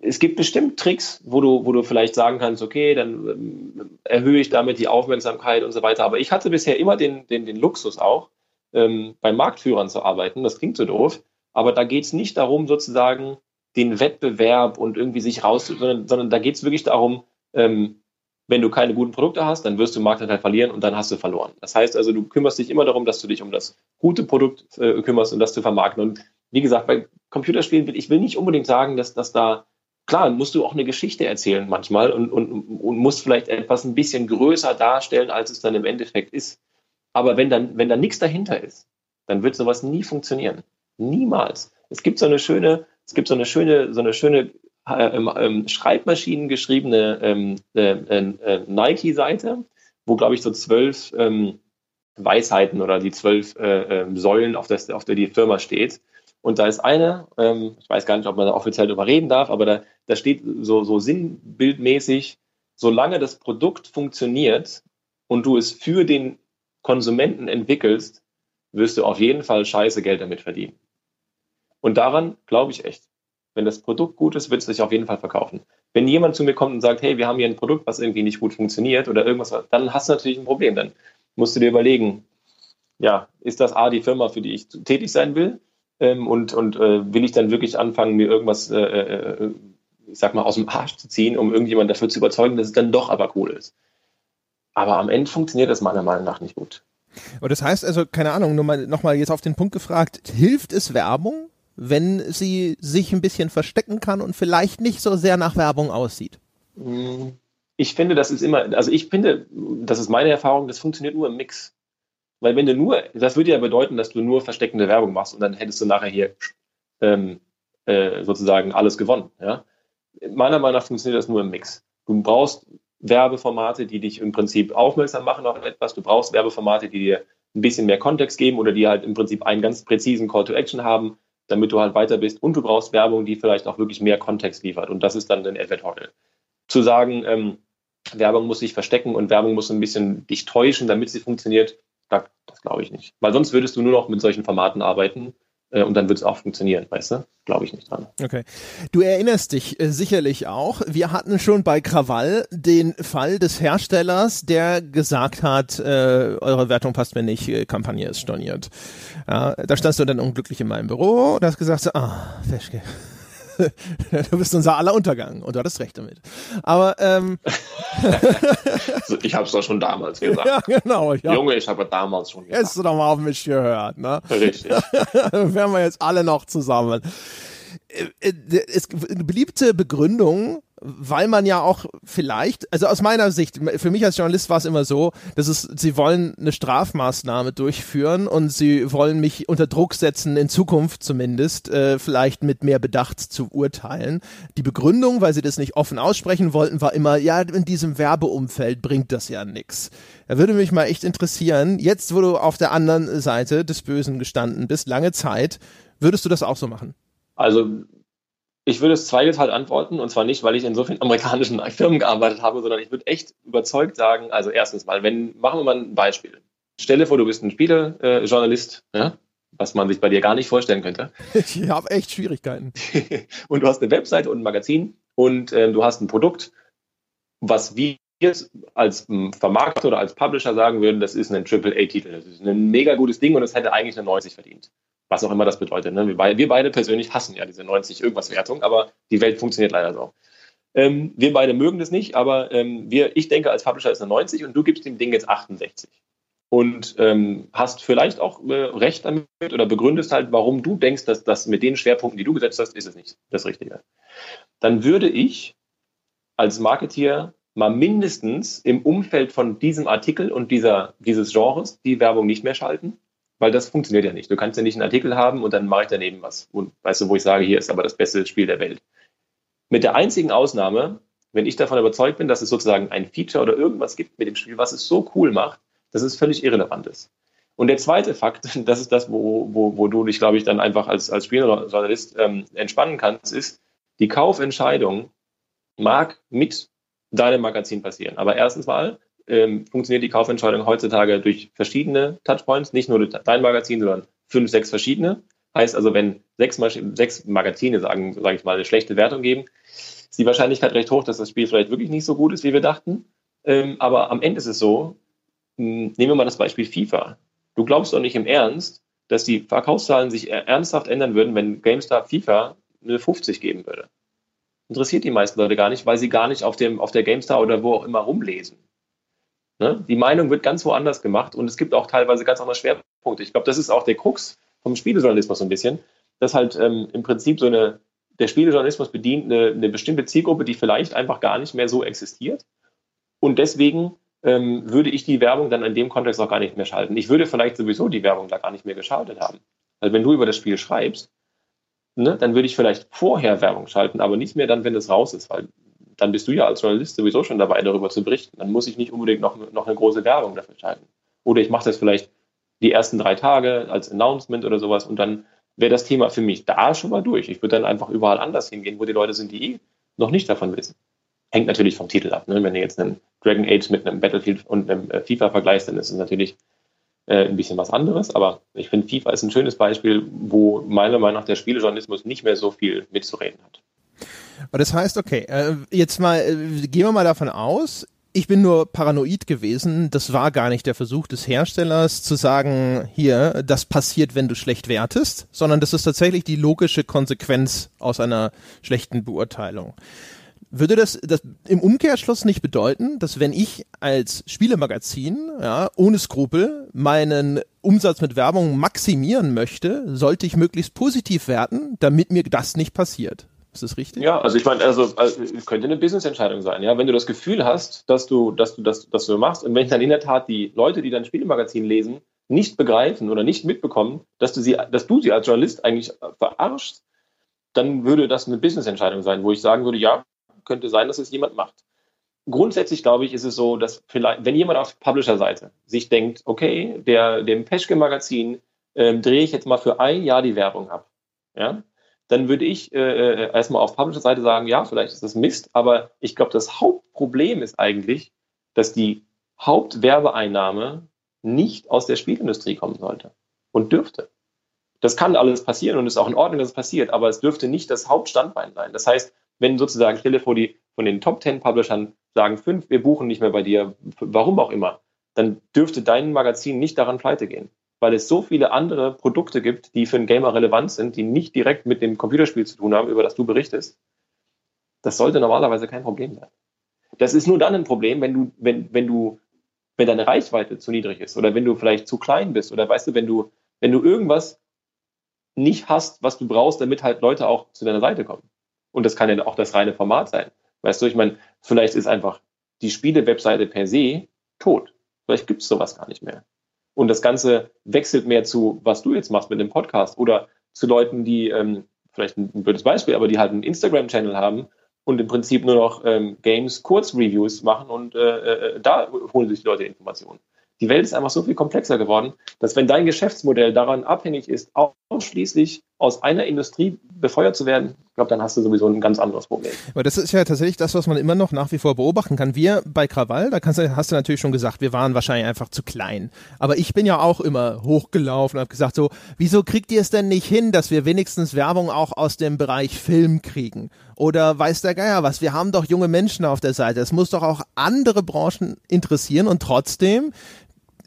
Es gibt bestimmt Tricks, wo du, wo du vielleicht sagen kannst, okay, dann ähm, erhöhe ich damit die Aufmerksamkeit und so weiter. Aber ich hatte bisher immer den, den, den Luxus auch, ähm, bei Marktführern zu arbeiten. Das klingt so doof, aber da geht es nicht darum, sozusagen den Wettbewerb und irgendwie sich raus, sondern, sondern da geht es wirklich darum, ähm, wenn du keine guten Produkte hast, dann wirst du Marktanteil verlieren und dann hast du verloren. Das heißt also, du kümmerst dich immer darum, dass du dich um das gute Produkt äh, kümmerst und das zu vermarkten. Und wie gesagt, bei Computerspielen will ich will nicht unbedingt sagen, dass, dass da, klar, musst du auch eine Geschichte erzählen manchmal und, und, und musst vielleicht etwas ein bisschen größer darstellen, als es dann im Endeffekt ist. Aber wenn dann, wenn da nichts dahinter ist, dann wird sowas nie funktionieren. Niemals. Es gibt so eine schöne, es gibt so eine schöne, so eine schöne ähm, ähm, Schreibmaschinen geschriebene ähm, äh, äh, Nike-Seite, wo, glaube ich, so zwölf ähm, Weisheiten oder die zwölf äh, ähm, Säulen, auf, das, auf der die Firma steht. Und da ist eine, ähm, ich weiß gar nicht, ob man da offiziell darüber reden darf, aber da, da steht so, so sinnbildmäßig, solange das Produkt funktioniert und du es für den Konsumenten entwickelst, wirst du auf jeden Fall scheiße Geld damit verdienen. Und daran glaube ich echt. Wenn das Produkt gut ist, wird es sich auf jeden Fall verkaufen. Wenn jemand zu mir kommt und sagt, hey, wir haben hier ein Produkt, was irgendwie nicht gut funktioniert oder irgendwas, dann hast du natürlich ein Problem. Dann musst du dir überlegen, ja, ist das A die Firma, für die ich tätig sein will? Ähm, und und äh, will ich dann wirklich anfangen, mir irgendwas, äh, äh, ich sag mal, aus dem Arsch zu ziehen, um irgendjemand dafür zu überzeugen, dass es dann doch aber cool ist. Aber am Ende funktioniert das meiner Meinung nach nicht gut. Und das heißt also, keine Ahnung, nur mal nochmal jetzt auf den Punkt gefragt, hilft es Werbung, wenn sie sich ein bisschen verstecken kann und vielleicht nicht so sehr nach Werbung aussieht? Ich finde, das ist immer, also ich finde, das ist meine Erfahrung, das funktioniert nur im Mix. Weil wenn du nur, das würde ja bedeuten, dass du nur versteckende Werbung machst und dann hättest du nachher hier ähm, äh, sozusagen alles gewonnen. Ja? Meiner Meinung nach funktioniert das nur im Mix. Du brauchst Werbeformate, die dich im Prinzip aufmerksam machen auf etwas. Du brauchst Werbeformate, die dir ein bisschen mehr Kontext geben oder die halt im Prinzip einen ganz präzisen Call to Action haben damit du halt weiter bist und du brauchst Werbung, die vielleicht auch wirklich mehr Kontext liefert und das ist dann ein Advertorial. Zu sagen, ähm, Werbung muss sich verstecken und Werbung muss ein bisschen dich täuschen, damit sie funktioniert, das, das glaube ich nicht. Weil sonst würdest du nur noch mit solchen Formaten arbeiten äh, und dann wird es auch funktionieren, weißt du? Glaube ich nicht dran. Okay. Du erinnerst dich äh, sicherlich auch, wir hatten schon bei Krawall den Fall des Herstellers, der gesagt hat, äh, eure Wertung passt mir nicht, äh, Kampagne ist storniert. Ja, da standst du dann unglücklich in meinem Büro und hast gesagt, so, ah, Feschke. <laughs> du bist unser aller Untergang und du hattest recht damit. Aber ähm, <laughs> ich habe es doch schon damals <laughs> gesagt. Ja, genau. Ja. Junge, ich habe damals schon gesagt. Hättest du doch mal auf mich gehört, ne? Richtig. wären wir jetzt alle noch zusammen. Äh, äh, es, beliebte Begründung weil man ja auch vielleicht, also aus meiner Sicht, für mich als Journalist war es immer so, dass es, sie wollen eine Strafmaßnahme durchführen und sie wollen mich unter Druck setzen, in Zukunft zumindest, äh, vielleicht mit mehr Bedacht zu urteilen. Die Begründung, weil sie das nicht offen aussprechen wollten, war immer, ja, in diesem Werbeumfeld bringt das ja nix. Da würde mich mal echt interessieren, jetzt wo du auf der anderen Seite des Bösen gestanden bist, lange Zeit, würdest du das auch so machen? Also ich würde es zweigeteilt antworten und zwar nicht, weil ich in so vielen <laughs> amerikanischen Firmen gearbeitet habe, sondern ich würde echt überzeugt sagen, also erstens mal, wenn, machen wir mal ein Beispiel. Stelle vor, du bist ein Spielejournalist, äh, ja, was man sich bei dir gar nicht vorstellen könnte. <laughs> Ich habe echt Schwierigkeiten. <laughs> und du hast eine Webseite und ein Magazin und äh, du hast ein Produkt, was wir jetzt als ähm, Vermarkter oder als Publisher sagen würden, das ist ein AAA-Titel. Das ist ein mega gutes Ding und es hätte eigentlich eine 90 verdient was auch immer das bedeutet. Ne? Wir, beide, wir, beide persönlich hassen ja diese 90 irgendwas Wertung, aber die Welt funktioniert leider so. Ähm, wir beide mögen das nicht, aber ähm, wir, ich denke, als Publisher ist eine 90 und du gibst dem Ding jetzt 68. Und ähm, hast vielleicht auch äh, recht damit oder begründest halt, warum du denkst, dass das mit den Schwerpunkten, die du gesetzt hast, ist es nicht das Richtige. Dann würde ich als Marketeer mal mindestens im Umfeld von diesem Artikel und dieser, dieses Genres die Werbung nicht mehr schalten weil das funktioniert ja nicht. Du kannst ja nicht einen Artikel haben und dann mache ich daneben was. Und weißt du, wo ich sage, hier ist aber das beste Spiel der Welt. Mit der einzigen Ausnahme, wenn ich davon überzeugt bin, dass es sozusagen ein Feature oder irgendwas gibt mit dem Spiel, was es so cool macht, dass es völlig irrelevant ist. Und der zweite Fakt, <laughs> das ist das, wo, wo, wo du dich, glaube ich, dann einfach als, als Spieljournalist ähm, entspannen kannst, ist, die Kaufentscheidung mag mit deinem Magazin passieren. Aber erstens mal, ähm, funktioniert die Kaufentscheidung heutzutage durch verschiedene Touchpoints, nicht nur dein Magazin, sondern fünf, sechs verschiedene. Heißt also, wenn sechs, sechs Magazine, sagen, sage ich mal, eine schlechte Wertung geben, ist die Wahrscheinlichkeit recht hoch, dass das Spiel vielleicht wirklich nicht so gut ist, wie wir dachten. Ähm, aber am Ende ist es so, hm, nehmen wir mal das Beispiel FIFA. Du glaubst doch nicht im Ernst, dass die Verkaufszahlen sich ernsthaft ändern würden, wenn GameStar FIFA eine 50 geben würde. Interessiert die meisten Leute gar nicht, weil sie gar nicht auf, dem, auf der GameStar oder wo auch immer rumlesen. Ne? Die Meinung wird ganz woanders gemacht und es gibt auch teilweise ganz andere Schwerpunkte. Ich glaube, das ist auch der Krux vom Spielejournalismus so ein bisschen, dass halt ähm, im Prinzip so eine, der Spielejournalismus bedient eine, eine, bestimmte Zielgruppe, die vielleicht einfach gar nicht mehr so existiert. Und deswegen ähm, würde ich die Werbung dann in dem Kontext auch gar nicht mehr schalten. Ich würde vielleicht sowieso die Werbung da gar nicht mehr geschaltet haben. Also wenn du über das Spiel schreibst, ne, dann würde ich vielleicht vorher Werbung schalten, aber nicht mehr dann, wenn es raus ist, weil dann bist du ja als Journalist sowieso schon dabei, darüber zu berichten. Dann muss ich nicht unbedingt noch, noch eine große Werbung dafür schalten. Oder ich mache das vielleicht die ersten drei Tage als Announcement oder sowas und dann wäre das Thema für mich da schon mal durch. Ich würde dann einfach überall anders hingehen, wo die Leute sind, die eh noch nicht davon wissen. Hängt natürlich vom Titel ab. Ne? Wenn du jetzt einen Dragon Age mit einem Battlefield und einem äh, FIFA vergleichst, dann ist es natürlich äh, ein bisschen was anderes. Aber ich finde, FIFA ist ein schönes Beispiel, wo meiner Meinung nach der Spielejournalismus nicht mehr so viel mitzureden hat. Aber das heißt, okay, äh, jetzt mal, äh, gehen wir mal davon aus, ich bin nur paranoid gewesen. Das war gar nicht der Versuch des Herstellers zu sagen, hier, das passiert, wenn du schlecht wertest, sondern das ist tatsächlich die logische Konsequenz aus einer schlechten Beurteilung. Würde das, das im Umkehrschluss nicht bedeuten, dass wenn ich als Spielemagazin ja, ohne Skrupel meinen Umsatz mit Werbung maximieren möchte, sollte ich möglichst positiv werten, damit mir das nicht passiert? Ist das richtig? Ja, also ich meine, also, also könnte eine Business-Entscheidung sein, ja. Wenn du das Gefühl hast, dass du, dass du das, dass du machst und wenn dann in der Tat die Leute, die dein Spielemagazin lesen, nicht begreifen oder nicht mitbekommen, dass du sie, dass du sie als Journalist eigentlich verarschst, dann würde das eine Business-Entscheidung sein, wo ich sagen würde, ja, könnte sein, dass es jemand macht. Grundsätzlich glaube ich, ist es so, dass vielleicht, wenn jemand auf Publisher-Seite sich denkt, okay, der, dem Peschke-Magazin ähm, drehe ich jetzt mal für ein Jahr die Werbung ab ja, dann würde ich äh, äh erstmal auf Publisher-Seite sagen, ja, vielleicht ist das Mist, aber ich glaube, das Hauptproblem ist eigentlich, dass die Hauptwerbeeinnahme nicht aus der Spielindustrie kommen sollte und dürfte. Das kann alles passieren und ist auch in Ordnung, dass es passiert, aber es dürfte nicht das Hauptstandbein sein. Das heißt, wenn sozusagen stelle vor, die von den Top 10 Publishern sagen, fünf, wir buchen nicht mehr bei dir, warum auch immer, dann dürfte dein Magazin nicht daran pleite gehen. Weil es so viele andere Produkte gibt, die für einen Gamer relevant sind, die nicht direkt mit dem Computerspiel zu tun haben, über das du berichtest. Das sollte normalerweise kein Problem sein. Das ist nur dann ein Problem, wenn du, wenn, wenn du, wenn deine Reichweite zu niedrig ist oder wenn du vielleicht zu klein bist oder weißt du, wenn du, wenn du irgendwas nicht hast, was du brauchst, damit halt Leute auch zu deiner Seite kommen. Und das kann ja auch das reine Format sein. Weißt du, ich meine, vielleicht ist einfach die Spiele-Webseite per se tot. Vielleicht gibt es sowas gar nicht mehr. Und das Ganze wechselt mehr zu, was du jetzt machst mit dem Podcast oder zu Leuten, die, ähm, vielleicht ein, blödes Beispiel, aber die halt einen Instagram-Channel haben und im Prinzip nur noch ähm, Games Kurzreviews machen und äh, äh, da holen sich die Leute Informationen die Welt ist einfach so viel komplexer geworden, dass wenn dein Geschäftsmodell daran abhängig ist, ausschließlich aus einer Industrie befeuert zu werden, ich glaube, dann hast du sowieso ein ganz anderes Problem. Aber das ist ja tatsächlich das, was man immer noch nach wie vor beobachten kann. Wir bei Krawall, da kannst du, hast du natürlich schon gesagt, wir waren wahrscheinlich einfach zu klein. Aber ich bin ja auch immer hochgelaufen und habe gesagt so, wieso kriegt ihr es denn nicht hin, dass wir wenigstens Werbung auch aus dem Bereich Film kriegen? Oder weiß der Geier was, wir haben doch junge Menschen auf der Seite. Es muss doch auch andere Branchen interessieren und trotzdem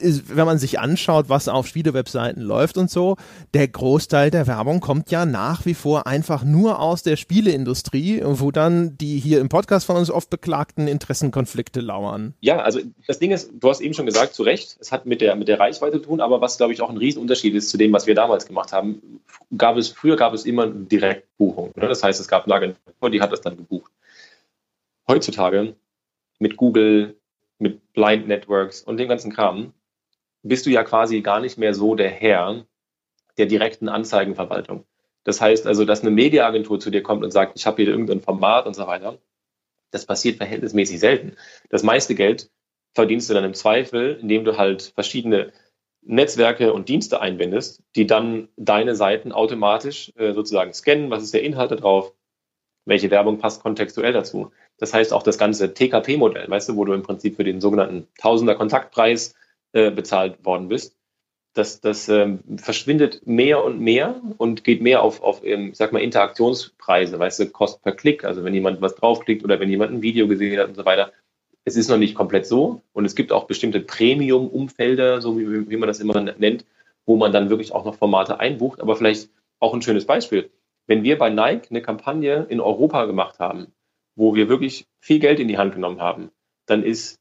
wenn man sich anschaut, was auf Spielewebseiten läuft und so, der Großteil der Werbung kommt ja nach wie vor einfach nur aus der Spieleindustrie, wo dann die hier im Podcast von uns oft beklagten Interessenkonflikte lauern. Ja, also das Ding ist, du hast eben schon gesagt, zu Recht, es hat mit der, mit der Reichweite zu tun, aber was, glaube ich, auch ein Riesenunterschied ist zu dem, was wir damals gemacht haben, gab es, früher gab es immer Direktbuchung. Ne? Das heißt, es gab eine Agentur, die hat das dann gebucht. Heutzutage mit Google, mit Blind Networks und dem ganzen Kram bist du ja quasi gar nicht mehr so der Herr der direkten Anzeigenverwaltung. Das heißt also, dass eine Mediaagentur zu dir kommt und sagt, ich habe hier irgendein Format und so weiter. Das passiert verhältnismäßig selten. Das meiste Geld verdienst du dann im Zweifel, indem du halt verschiedene Netzwerke und Dienste einbindest, die dann deine Seiten automatisch äh, sozusagen scannen, was ist der Inhalt da drauf, welche Werbung passt kontextuell dazu. Das heißt auch das ganze TKP-Modell, weißt du, wo du im Prinzip für den sogenannten Tausender Kontaktpreis äh, bezahlt worden bist. Das, das ähm, verschwindet mehr und mehr und geht mehr auf, auf ähm, sag mal, Interaktionspreise, weißt du, Kost per Klick, also wenn jemand was draufklickt oder wenn jemand ein Video gesehen hat und so weiter. Es ist noch nicht komplett so und es gibt auch bestimmte Premium-Umfelder, so wie, wie man das immer nennt, wo man dann wirklich auch noch Formate einbucht. Aber vielleicht auch ein schönes Beispiel. Wenn wir bei Nike eine Kampagne in Europa gemacht haben, wo wir wirklich viel Geld in die Hand genommen haben, dann ist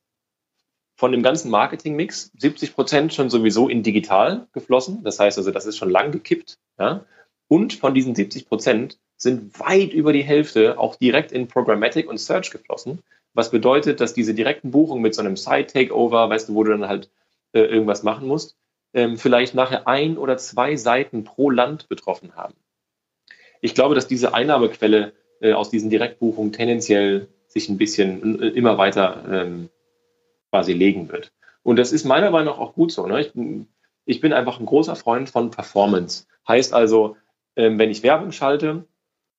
von dem ganzen Marketingmix 70 Prozent schon sowieso in digital geflossen. Das heißt also, das ist schon lang gekippt. Ja? Und von diesen 70 Prozent sind weit über die Hälfte auch direkt in Programmatic und Search geflossen. Was bedeutet, dass diese direkten Buchungen mit so einem Site-Takeover, weißt du, wo du dann halt äh, irgendwas machen musst, ähm, vielleicht nachher ein oder zwei Seiten pro Land betroffen haben. Ich glaube, dass diese Einnahmequelle äh, aus diesen Direktbuchungen tendenziell sich ein bisschen äh, immer weiter ähm, quasi legen wird. Und das ist meiner Meinung nach auch gut so. Ne? Ich, bin, ich bin einfach ein großer Freund von Performance. Heißt also, ähm, wenn ich Werbung schalte,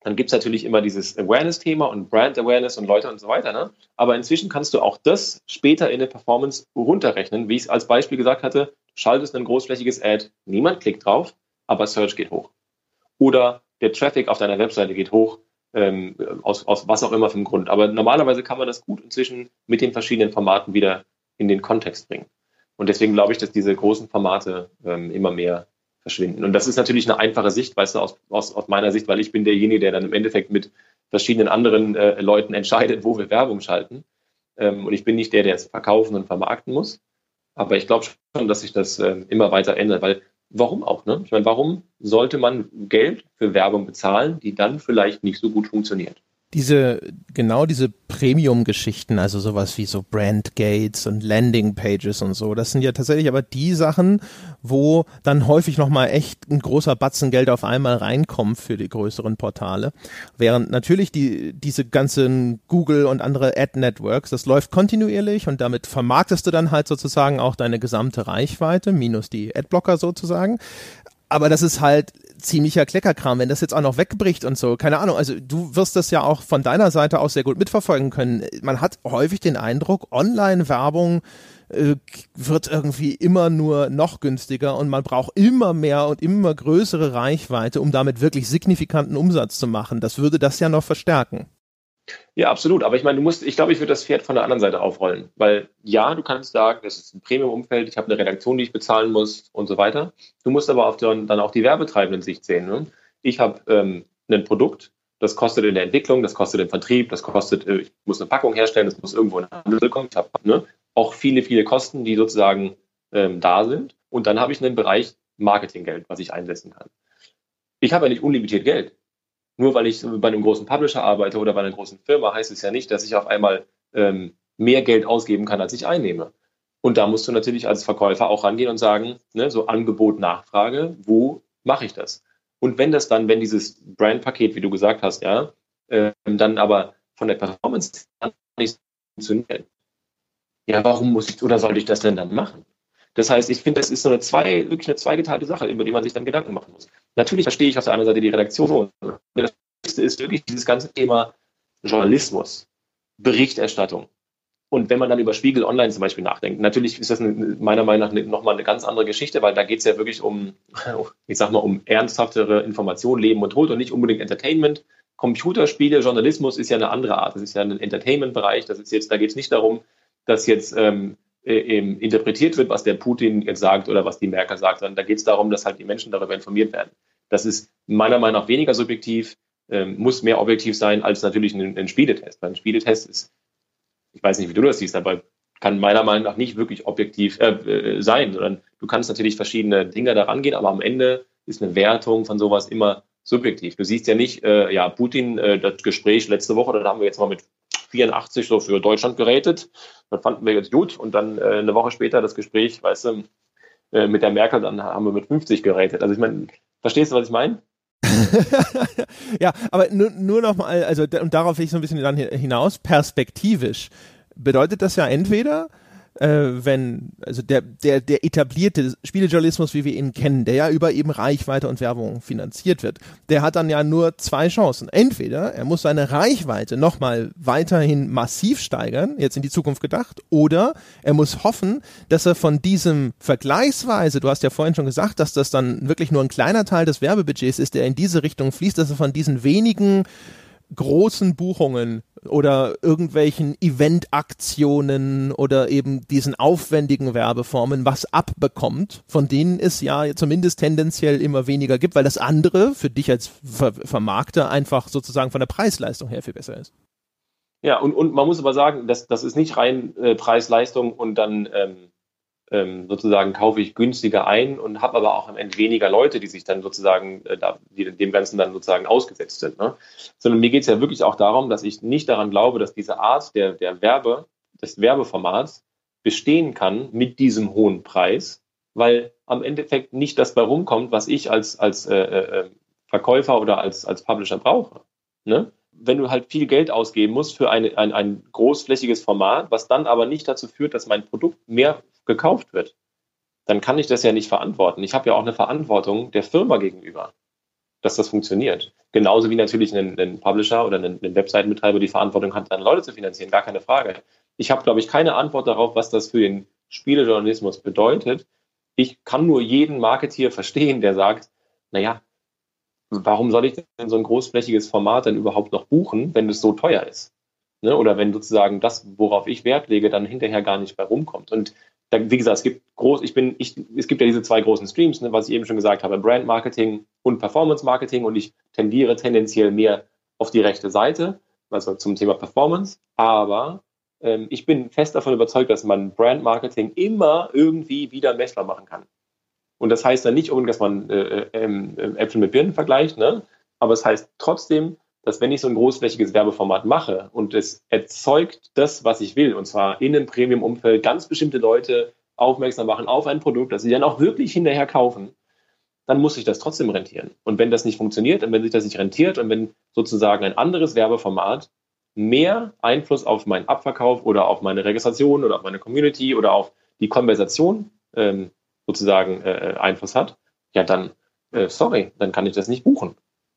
dann gibt es natürlich immer dieses Awareness-Thema und Brand Awareness und Leute und so weiter. Ne? Aber inzwischen kannst du auch das später in der Performance runterrechnen. Wie ich es als Beispiel gesagt hatte, schaltest ein großflächiges Ad, niemand klickt drauf, aber Search geht hoch. Oder der Traffic auf deiner Webseite geht hoch, ähm, aus, aus was auch immer für einem Grund. Aber normalerweise kann man das gut inzwischen mit den verschiedenen Formaten wieder in den Kontext bringen. Und deswegen glaube ich, dass diese großen Formate ähm, immer mehr verschwinden. Und das ist natürlich eine einfache Sicht, weißt du, aus, aus, aus meiner Sicht, weil ich bin derjenige, der dann im Endeffekt mit verschiedenen anderen äh, Leuten entscheidet, wo wir Werbung schalten. Ähm, und ich bin nicht der, der es verkaufen und vermarkten muss. Aber ich glaube schon, dass sich das äh, immer weiter ändert, weil warum auch? Ne? Ich meine, warum sollte man Geld für Werbung bezahlen, die dann vielleicht nicht so gut funktioniert? Diese, genau diese Premium-Geschichten, also sowas wie so Brand-Gates und Landing-Pages und so, das sind ja tatsächlich aber die Sachen, wo dann häufig nochmal echt ein großer Batzen Geld auf einmal reinkommt für die größeren Portale. Während natürlich die, diese ganzen Google und andere Ad-Networks, das läuft kontinuierlich und damit vermarktest du dann halt sozusagen auch deine gesamte Reichweite, minus die Adblocker sozusagen. aber das ist halt ziemlicher Kleckerkram, wenn das jetzt auch noch wegbricht und so. Keine Ahnung, also du wirst das ja auch von deiner Seite aus sehr gut mitverfolgen können. Man hat häufig den Eindruck, Online-Werbung äh, wird irgendwie immer nur noch günstiger und man braucht immer mehr und immer größere Reichweite, um damit wirklich signifikanten Umsatz zu machen. Das würde das ja noch verstärken. Ja, absolut. Aber ich meine, du musst, ich glaube, ich würde das Pferd von der anderen Seite aufrollen. Weil ja, du kannst sagen, das ist ein Premium-Umfeld, ich habe eine Redaktion, die ich bezahlen muss und so weiter. Du musst aber auf den, dann auch die Werbetreibenden Sicht sehen. Ne? Ich habe ähm, ein Produkt, das kostet in der Entwicklung, das kostet im Vertrieb, das kostet, äh, ich muss eine Packung herstellen, das muss irgendwo in Handel kommen. Ich habe ne, auch viele, viele Kosten, die sozusagen ähm, da sind. Und dann habe ich einen Bereich Marketinggeld, was ich einsetzen kann. Ich habe ja nicht unlimitiert Geld. Nur weil ich bei einem großen Publisher arbeite oder bei einer großen Firma, heißt es ja nicht, dass ich auf einmal ähm, mehr Geld ausgeben kann, als ich einnehme. Und da musst du natürlich als Verkäufer auch rangehen und sagen, ne, so Angebot, Nachfrage, wo mache ich das? Und wenn das dann, wenn dieses Brand-Paket, wie du gesagt hast, ja, äh, dann aber von der Performance nicht funktioniert, ja, warum muss ich oder sollte ich das denn dann machen? Das heißt, ich finde, das ist so eine zwei, wirklich eine zweigeteilte Sache, über die man sich dann Gedanken machen muss. Natürlich verstehe ich auf der anderen Seite die Redaktion. Das Wichtigste ist wirklich dieses ganze Thema Journalismus, Berichterstattung. Und wenn man dann über Spiegel Online zum Beispiel nachdenkt, natürlich ist das eine, meiner Meinung nach nochmal eine ganz andere Geschichte, weil da geht es ja wirklich um, <laughs> ich sag mal, um ernsthaftere Informationen, Leben und Tod und nicht unbedingt Entertainment. Computerspiele, Journalismus ist ja eine andere Art. Das ist ja ein Entertainment-Bereich. Das ist jetzt, da geht es nicht darum, dass jetzt ähm, äh, interpretiert wird, was der Putin jetzt sagt oder was die Merkel sagt, sondern da geht es darum, dass halt die Menschen darüber informiert werden. Das ist meiner Meinung nach weniger subjektiv, ähm, muss mehr objektiv sein als natürlich ein, ein Spieletest. Weil ein Spieletest ist, ich weiß nicht, wie du das siehst, aber kann meiner Meinung nach nicht wirklich objektiv äh, äh, sein, sondern du kannst natürlich verschiedene Dinge daran gehen, aber am Ende ist eine Wertung von sowas immer subjektiv. Du siehst ja nicht, äh, ja, Putin, äh, das Gespräch letzte Woche, da haben wir jetzt mal mit 84 so für Deutschland gerätet. Das fanden wir jetzt gut. Und dann äh, eine Woche später das Gespräch, weißt du, äh, mit der Merkel, dann haben wir mit 50 gerätet. Also ich meine, verstehst du, was ich meine? <laughs> ja, aber nur, nur noch mal, also und darauf will ich so ein bisschen dann hinaus, perspektivisch bedeutet das ja entweder, äh, wenn, also der, der, der etablierte Spielejournalismus, wie wir ihn kennen, der ja über eben Reichweite und Werbung finanziert wird, der hat dann ja nur zwei Chancen. Entweder er muss seine Reichweite nochmal weiterhin massiv steigern, jetzt in die Zukunft gedacht, oder er muss hoffen, dass er von diesem vergleichsweise, du hast ja vorhin schon gesagt, dass das dann wirklich nur ein kleiner Teil des Werbebudgets ist, der in diese Richtung fließt, dass er von diesen wenigen großen Buchungen oder irgendwelchen Eventaktionen oder eben diesen aufwendigen Werbeformen was abbekommt, von denen es ja zumindest tendenziell immer weniger gibt, weil das andere für dich als Ver Vermarkter einfach sozusagen von der Preisleistung her viel besser ist. Ja, und, und man muss aber sagen, das, das ist nicht rein äh, Preis-Leistung und dann ähm, ähm, sozusagen kaufe ich günstiger ein und habe aber auch am Ende weniger Leute, die sich dann sozusagen äh, die dem Ganzen dann sozusagen ausgesetzt sind. Ne? Sondern mir geht es ja wirklich auch darum, dass ich nicht daran glaube, dass diese Art der, der Werbe, des Werbeformats bestehen kann mit diesem hohen Preis, weil am Endeffekt nicht das bei rumkommt, was ich als, als äh, äh, Verkäufer oder als, als Publisher brauche. Ne? wenn du halt viel Geld ausgeben musst für eine, ein, ein großflächiges Format, was dann aber nicht dazu führt, dass mein Produkt mehr gekauft wird, dann kann ich das ja nicht verantworten. Ich habe ja auch eine Verantwortung der Firma gegenüber, dass das funktioniert. Genauso wie natürlich ein, ein Publisher oder ein, ein Webseitenbetreiber die Verantwortung hat, seine Leute zu finanzieren, gar keine Frage. Ich habe, glaube ich, keine Antwort darauf, was das für den Spielejournalismus bedeutet. Ich kann nur jeden Marketeer verstehen, der sagt, naja, warum soll ich denn so ein großflächiges Format denn überhaupt noch buchen, wenn es so teuer ist? Ne? Oder wenn sozusagen das, worauf ich Wert lege, dann hinterher gar nicht mehr rumkommt. Und da, wie gesagt, es gibt groß, ich bin, ich, es gibt ja diese zwei großen Streams, ne, was ich eben schon gesagt habe, Brand Marketing und Performance Marketing und ich tendiere tendenziell mehr auf die rechte Seite, also zum Thema Performance. Aber ähm, ich bin fest davon überzeugt, dass man Brand Marketing immer irgendwie wieder messbar machen kann. Und das heißt dann nicht unbedingt, dass man äh, äh, äh, Äpfel mit Birnen vergleicht, ne? aber es heißt trotzdem, dass wenn ich so ein großflächiges Werbeformat mache und es erzeugt das, was ich will, und zwar in einem Premium-Umfeld ganz bestimmte Leute aufmerksam machen auf ein Produkt, das sie dann auch wirklich hinterher kaufen, dann muss sich das trotzdem rentieren. Und wenn das nicht funktioniert und wenn sich das nicht rentiert und wenn sozusagen ein anderes Werbeformat mehr Einfluss auf meinen Abverkauf oder auf meine Registration oder auf meine Community oder auf die Konversation ähm, sozusagen äh, Einfluss hat, ja, dann äh, sorry, dann kann ich das nicht buchen.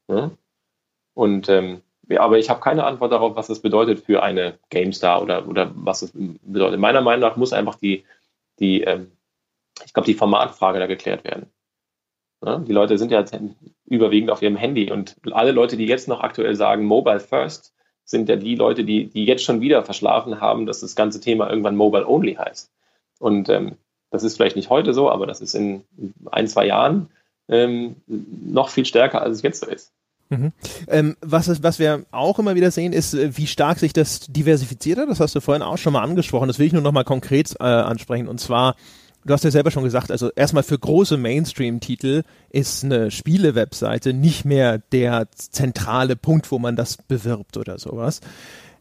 Ja? Und ähm, ja, aber ich habe keine Antwort darauf, was das bedeutet für eine GameStar oder, oder was es bedeutet. Meiner Meinung nach muss einfach die, die ähm, ich glaube, die Formatfrage da geklärt werden. Ja? Die Leute sind ja überwiegend auf ihrem Handy und alle Leute, die jetzt noch aktuell sagen, Mobile First, sind ja die Leute, die, die jetzt schon wieder verschlafen haben, dass das ganze Thema irgendwann Mobile Only heißt. Und ähm, das ist vielleicht nicht heute so, aber das ist in ein, zwei Jahren ähm, noch viel stärker, als es jetzt so ist. Mhm. Ähm, was, ist, was wir auch immer wieder sehen, ist, äh, wie stark sich das diversifiziert hat. Das hast du vorhin auch schon mal angesprochen. Das will ich nur noch mal konkret äh, ansprechen. Und zwar du hast ja selber schon gesagt, also erstmal für große Mainstream-Titel ist eine Spiele-Webseite nicht mehr der zentrale Punkt, wo man das bewirbt oder sowas.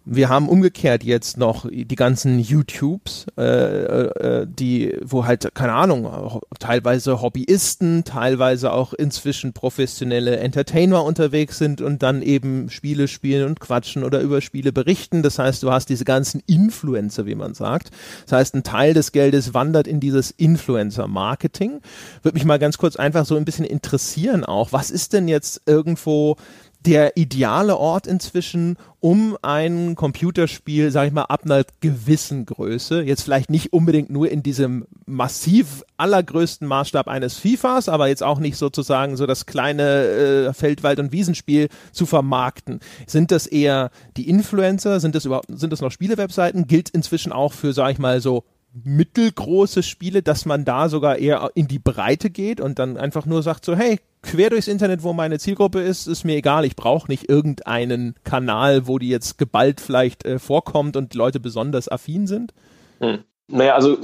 Wir haben umgekehrt jetzt noch die ganzen YouTubes, äh, äh, die, wo halt, keine Ahnung, teilweise Hobbyisten, teilweise auch inzwischen professionelle Entertainer unterwegs sind und dann eben Spiele spielen und quatschen oder über Spiele berichten. Das heißt, du hast diese ganzen Influencer, wie man sagt. Das heißt, ein Teil des Geldes wandert in dieses Influencer-Marketing. Würde mich mal ganz kurz einfach so ein bisschen interessieren auch. Was ist denn jetzt irgendwo der ideale Ort inzwischen, um ein Computerspiel, sag ich mal, ab einer gewissen Größe, jetzt vielleicht nicht unbedingt nur in diesem massiv allergrößten Maßstab eines FIFAs, aber jetzt auch nicht sozusagen so das kleine äh, Feldwald- und Wiesenspiel zu vermarkten. Sind das eher die Influencer? Sind das überhaupt, sind das noch Spielewebseiten? Gilt inzwischen auch für, sag ich mal, so mittelgroße Spiele, dass man da sogar eher in die Breite geht und dann einfach nur sagt so, hey, quer durchs Internet, wo meine Zielgruppe ist, ist mir egal. Ich brauche nicht irgendeinen Kanal, wo die jetzt geballt vielleicht äh, vorkommt und Leute besonders affin sind? Hm. Naja, also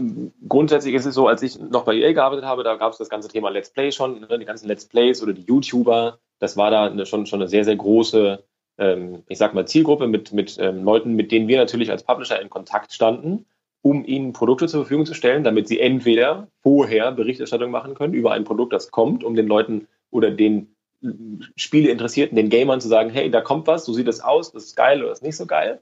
grundsätzlich ist es so, als ich noch bei EA gearbeitet habe, da gab es das ganze Thema Let's Play schon, ne, die ganzen Let's Plays oder die YouTuber, das war da eine, schon, schon eine sehr, sehr große, ähm, ich sag mal, Zielgruppe mit, mit ähm, Leuten, mit denen wir natürlich als Publisher in Kontakt standen um ihnen Produkte zur Verfügung zu stellen, damit sie entweder vorher Berichterstattung machen können über ein Produkt, das kommt, um den Leuten oder den Spieleinteressierten, den Gamern zu sagen, hey, da kommt was, so sieht das aus, das ist geil oder das ist nicht so geil.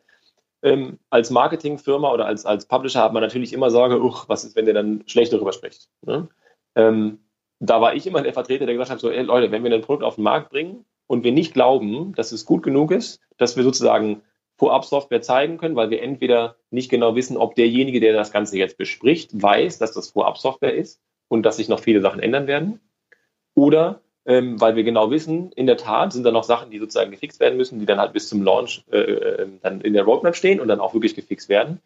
Ähm, als Marketingfirma oder als, als Publisher hat man natürlich immer Sorge, uch, was ist, wenn der dann schlecht darüber spricht. Ne? Ähm, da war ich immer der Vertreter, der gesagt hat, so, ey, Leute, wenn wir ein Produkt auf den Markt bringen und wir nicht glauben, dass es gut genug ist, dass wir sozusagen Vorab-Software zeigen können, weil wir entweder nicht genau wissen, ob derjenige, der das Ganze jetzt bespricht, weiß, dass das Vorab-Software ist und dass sich noch viele Sachen ändern werden. Oder ähm, weil wir genau wissen, in der Tat sind da noch Sachen, die sozusagen gefixt werden müssen, die dann halt bis zum Launch äh, äh, dann in der Roadmap stehen und dann auch wirklich gefixt werden.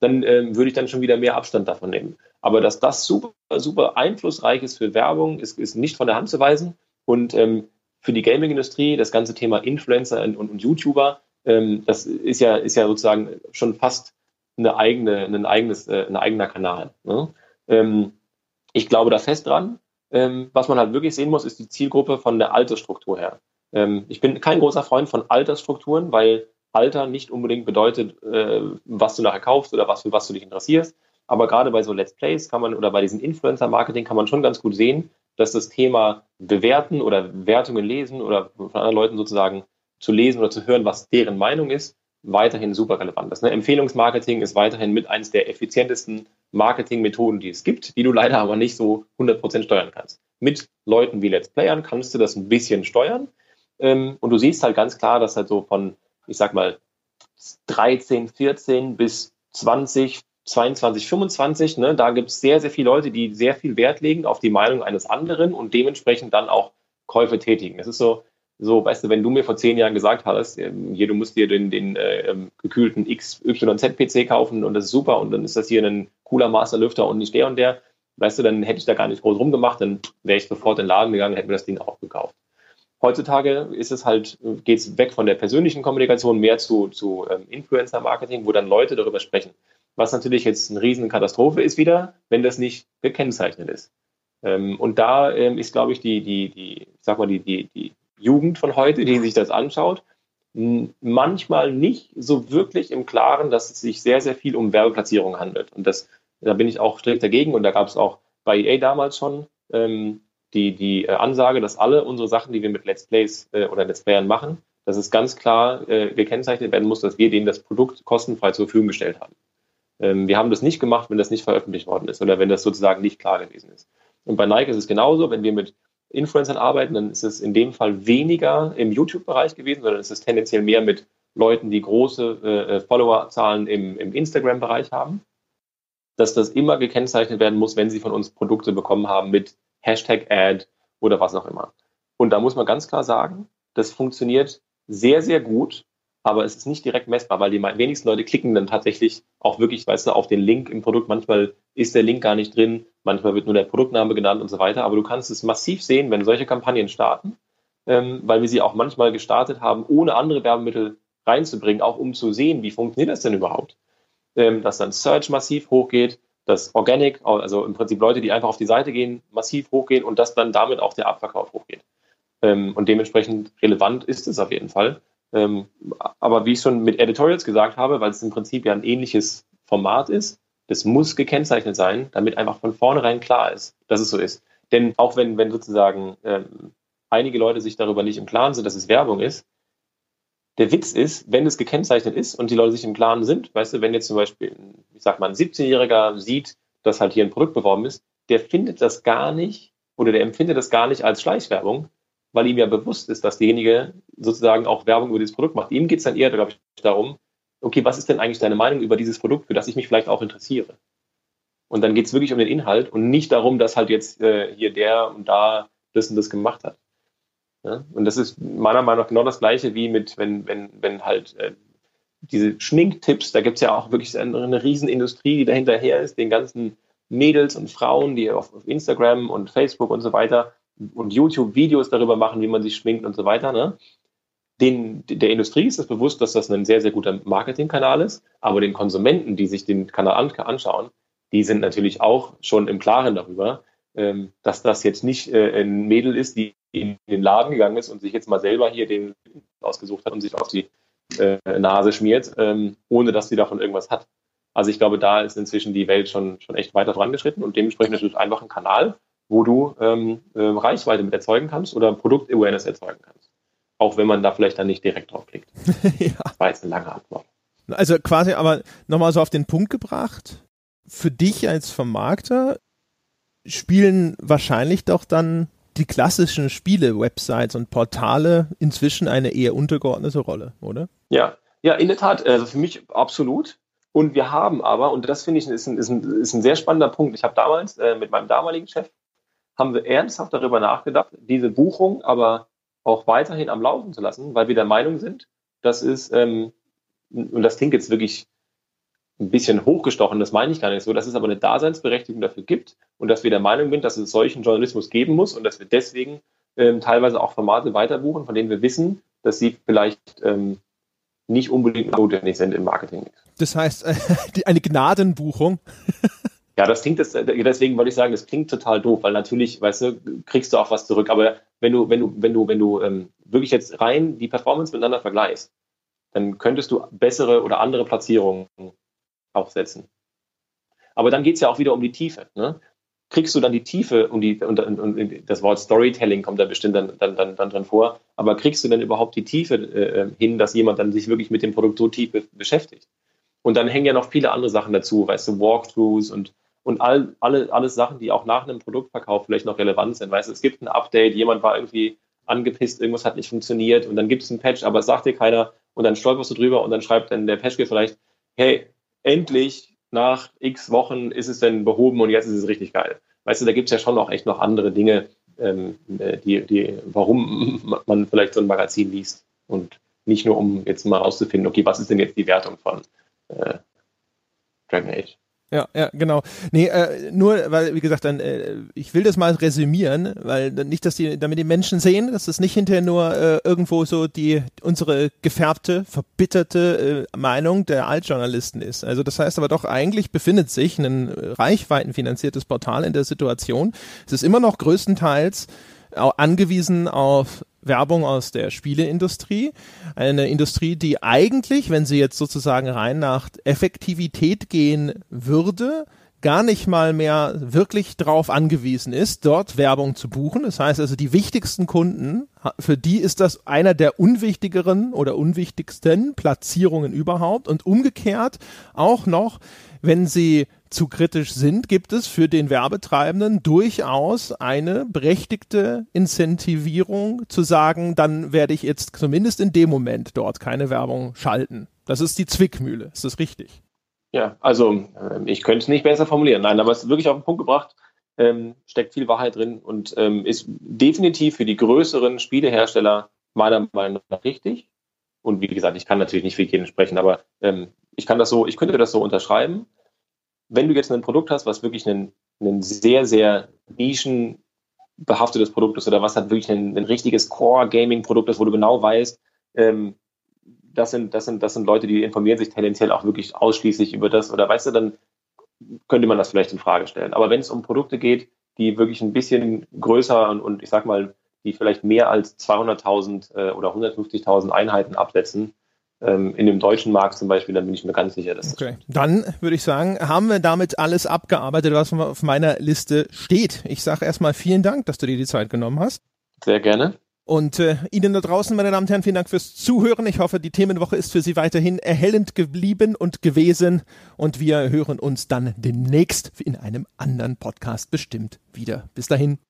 Dann ähm, würde ich dann schon wieder mehr Abstand davon nehmen. Aber dass das super, super einflussreich ist für Werbung, ist, ist nicht von der Hand zu weisen. Und ähm, für die Gaming-Industrie, das ganze Thema Influencer und, und YouTuber, ähm, das ist ja, ist ja sozusagen schon fast eine eigene, ein eigenes, äh, ein eigener Kanal. Ne? Ähm, ich glaube da fest dran. Ähm, was man halt wirklich sehen muss, ist die Zielgruppe von der Altersstruktur her. Ähm, ich bin kein großer Freund von Altersstrukturen, weil Alter nicht unbedingt bedeutet, äh, was du nachher kaufst oder was für was du dich interessierst. Aber gerade bei so Let's Plays kann man oder bei diesem Influencer-Marketing kann man schon ganz gut sehen, dass das Thema Bewerten oder Wertungen lesen oder von anderen Leuten sozusagen zu lesen oder zu hören, was deren Meinung ist, weiterhin super relevant ist. Ne? Empfehlungsmarketing ist weiterhin mit eines der effizientesten Marketingmethoden, die es gibt, die du leider aber nicht so 100% steuern kannst. Mit Leuten wie Let's Playern kannst du das ein bisschen steuern. Ähm, und du siehst halt ganz klar, dass halt so von, ich sag mal, 13, 14 bis 20, 22, 25, ne, da gibt es sehr, sehr viele Leute, die sehr viel Wert legen auf die Meinung eines anderen und dementsprechend dann auch Käufe tätigen. Es ist so, so, weißt du, wenn du mir vor zehn Jahren gesagt hast, ähm, hier, du musst dir den, den äh, ähm, gekühlten XYZ-PC kaufen und das ist super und dann ist das hier ein cooler Masterlüfter und nicht der und der, weißt du, dann hätte ich da gar nicht groß rumgemacht, dann wäre ich sofort in den Laden gegangen und hätte mir das Ding auch gekauft. Heutzutage ist es halt, geht es weg von der persönlichen Kommunikation mehr zu, zu ähm, Influencer-Marketing, wo dann Leute darüber sprechen. Was natürlich jetzt eine riesen Katastrophe ist wieder, wenn das nicht gekennzeichnet ist. Ähm, und da ähm, ist, glaube ich, die, die, die, ich sag mal, die, die, die Jugend von heute, die sich das anschaut, manchmal nicht so wirklich im Klaren, dass es sich sehr, sehr viel um Werbeplatzierung handelt. Und das, da bin ich auch strikt dagegen. Und da gab es auch bei EA damals schon ähm, die, die äh, Ansage, dass alle unsere Sachen, die wir mit Let's Plays äh, oder Let's Playern machen, dass es ganz klar äh, gekennzeichnet werden muss, dass wir denen das Produkt kostenfrei zur Verfügung gestellt haben. Ähm, wir haben das nicht gemacht, wenn das nicht veröffentlicht worden ist oder wenn das sozusagen nicht klar gewesen ist. Und bei Nike ist es genauso, wenn wir mit Influencern arbeiten, dann ist es in dem Fall weniger im YouTube-Bereich gewesen, sondern es ist tendenziell mehr mit Leuten, die große äh, Followerzahlen im, im Instagram-Bereich haben, dass das immer gekennzeichnet werden muss, wenn sie von uns Produkte bekommen haben mit Hashtag Ad oder was auch immer. Und da muss man ganz klar sagen, das funktioniert sehr, sehr gut, aber es ist nicht direkt messbar, weil die wenigsten Leute klicken dann tatsächlich auch wirklich, weißt du, auf den Link im Produkt. Manchmal ist der Link gar nicht drin, manchmal wird nur der Produktname genannt und so weiter. Aber du kannst es massiv sehen, wenn solche Kampagnen starten, ähm, weil wir sie auch manchmal gestartet haben, ohne andere Werbemittel reinzubringen, auch um zu sehen, wie funktioniert das denn überhaupt. Ähm, dass dann Search massiv hochgeht, dass Organic, also im Prinzip Leute, die einfach auf die Seite gehen, massiv hochgehen und dass dann damit auch der Abverkauf hochgeht. Ähm, und dementsprechend relevant ist es auf jeden Fall. Ähm, aber wie ich schon mit Editorials gesagt habe, weil es im Prinzip ja ein ähnliches Format ist, das muss gekennzeichnet sein, damit einfach von vornherein klar ist, dass es so ist. Denn auch wenn, wenn sozusagen ähm, einige Leute sich darüber nicht im Klaren sind, dass es Werbung ist, der Witz ist, wenn es gekennzeichnet ist und die Leute sich im Klaren sind, weißt du, wenn jetzt zum Beispiel, ich sag mal, ein 17-Jähriger sieht, dass halt hier ein Produkt beworben ist, der findet das gar nicht oder der empfindet das gar nicht als Schleichwerbung, weil ihm ja bewusst ist, dass derjenige sozusagen auch Werbung über dieses Produkt macht. Ihm geht es dann eher, glaube ich, darum, okay, was ist denn eigentlich deine Meinung über dieses Produkt, für das ich mich vielleicht auch interessiere? Und dann geht es wirklich um den Inhalt und nicht darum, dass halt jetzt äh, hier der und da das und das gemacht hat. Ja? Und das ist meiner Meinung nach genau das Gleiche wie mit, wenn, wenn, wenn halt äh, diese Schminktipps, da gibt es ja auch wirklich eine, eine Riesenindustrie, die dahinterher ist, den ganzen Mädels und Frauen, die auf, auf Instagram und Facebook und so weiter und YouTube-Videos darüber machen, wie man sich schminkt und so weiter. Ne? Den, der Industrie ist es bewusst, dass das ein sehr, sehr guter Marketingkanal ist, aber den Konsumenten, die sich den Kanal an, anschauen, die sind natürlich auch schon im Klaren darüber, ähm, dass das jetzt nicht äh, ein Mädel ist, die in den Laden gegangen ist und sich jetzt mal selber hier den ausgesucht hat und sich auf die äh, Nase schmiert, ähm, ohne dass sie davon irgendwas hat. Also ich glaube, da ist inzwischen die Welt schon, schon echt weiter vorangeschritten und dementsprechend ist es einfach ein Kanal, wo du ähm, äh, Reichweite mit erzeugen kannst oder Produkt-Awareness erzeugen kannst. Auch wenn man da vielleicht dann nicht direkt draufklickt. <laughs> ja. Das war jetzt eine lange Antwort. Also quasi aber nochmal so auf den Punkt gebracht. Für dich als Vermarkter spielen wahrscheinlich doch dann die klassischen Spiele-Websites und Portale inzwischen eine eher untergeordnete Rolle, oder? Ja, ja, in der Tat, also für mich absolut. Und wir haben aber, und das finde ich ist ein, ist, ein, ist ein sehr spannender Punkt, ich habe damals äh, mit meinem damaligen Chef, haben wir ernsthaft darüber nachgedacht, diese Buchung aber auch weiterhin am Laufen zu lassen, weil wir der Meinung sind, das ist, ähm, und das klingt jetzt wirklich ein bisschen hochgestochen, das meine ich gar nicht so, dass es aber eine Daseinsberechtigung dafür gibt und dass wir der Meinung sind, dass es solchen Journalismus geben muss und dass wir deswegen ähm, teilweise auch Formate weiterbuchen, von denen wir wissen, dass sie vielleicht ähm, nicht unbedingt notwendig sind im Marketing. Das heißt, äh, <laughs> die, eine Gnadenbuchung. Ja, das klingt, das, deswegen wollte ich sagen, das klingt total doof, weil natürlich, weißt du, kriegst du auch was zurück. Aber wenn du, wenn du, wenn du, wenn du ähm, wirklich jetzt rein die Performance miteinander vergleichst, dann könntest du bessere oder andere Platzierungen aufsetzen. Aber dann geht es ja auch wieder um die Tiefe. Ne? Kriegst du dann die Tiefe und, die, und, und, und, das Wort Storytelling kommt da bestimmt dann, dann, dann, dann drin vor, aber kriegst du dann überhaupt die Tiefe äh, hin, dass jemand dann sich wirklich mit dem Produkt so tief be beschäftigt? Und dann hängen ja noch viele andere Sachen dazu, weißt du, Walkthroughs und, und all, alle, alles Sachen, die auch nach einem Produktverkauf vielleicht noch relevant sind. Weißt du, es gibt ein Update, jemand war irgendwie angepisst, irgendwas hat nicht funktioniert und dann gibt es einen Patch, aber es sagt dir keiner und dann stolperst du drüber und dann schreibt dann der Patchgeber vielleicht, hey, endlich nach x Wochen ist es denn behoben und jetzt ist es richtig geil. Weißt du, da gibt es ja schon auch echt noch andere Dinge, ähm, äh, die, die, warum <laughs> man vielleicht so ein Magazin liest. Und nicht nur, um jetzt mal rauszufinden, okay, was ist denn jetzt die Wertung von äh, Dragon Age? Ja, ja, genau. Nee, äh, nur, weil, wie gesagt, dann, äh, ich will das mal resümieren, weil nicht, dass die, damit die Menschen sehen, dass das nicht hinterher nur äh, irgendwo so die, unsere gefärbte, verbitterte äh, Meinung der Altjournalisten ist. Also das heißt aber doch, eigentlich befindet sich ein reichweitenfinanziertes Portal in der Situation. Es ist immer noch größtenteils angewiesen auf Werbung aus der Spieleindustrie. Eine Industrie, die eigentlich, wenn sie jetzt sozusagen rein nach Effektivität gehen würde, gar nicht mal mehr wirklich darauf angewiesen ist, dort Werbung zu buchen. Das heißt also, die wichtigsten Kunden, für die ist das einer der unwichtigeren oder unwichtigsten Platzierungen überhaupt. Und umgekehrt auch noch, wenn sie zu kritisch sind, gibt es für den Werbetreibenden durchaus eine berechtigte Incentivierung zu sagen, dann werde ich jetzt zumindest in dem Moment dort keine Werbung schalten. Das ist die Zwickmühle. Ist das richtig? Ja, also äh, ich könnte es nicht besser formulieren. Nein, aber es ist wirklich auf den Punkt gebracht. Ähm, steckt viel Wahrheit drin und ähm, ist definitiv für die größeren Spielehersteller meiner Meinung nach richtig. Und wie gesagt, ich kann natürlich nicht für jeden sprechen, aber ähm, ich kann das so, ich könnte das so unterschreiben wenn du jetzt ein Produkt hast, was wirklich ein, ein sehr, sehr nischenbehaftetes Produkt ist oder was halt wirklich ein, ein richtiges Core-Gaming-Produkt ist, wo du genau weißt, ähm, das sind, das sind, das sind Leute, die informieren sich tendenziell auch wirklich ausschließlich über das oder weißt du, dann könnte man das vielleicht in Frage stellen. Aber wenn es um Produkte geht, die wirklich ein bisschen größer und, und ich sag mal, die vielleicht mehr als 200.000 äh, oder 150.000 Einheiten absetzen, in dem deutschen Markt zum Beispiel, dann bin ich mir ganz sicher, dass okay. Dann würde ich sagen, haben wir damit alles abgearbeitet, was auf meiner Liste steht. Ich sage erstmal vielen Dank, dass du dir die Zeit genommen hast. Sehr gerne. Und äh, Ihnen da draußen, meine Damen und Herren, vielen Dank fürs Zuhören. Ich hoffe, die Themenwoche ist für Sie weiterhin erhellend geblieben und gewesen. Und wir hören uns dann demnächst in einem anderen Podcast bestimmt wieder. Bis dahin.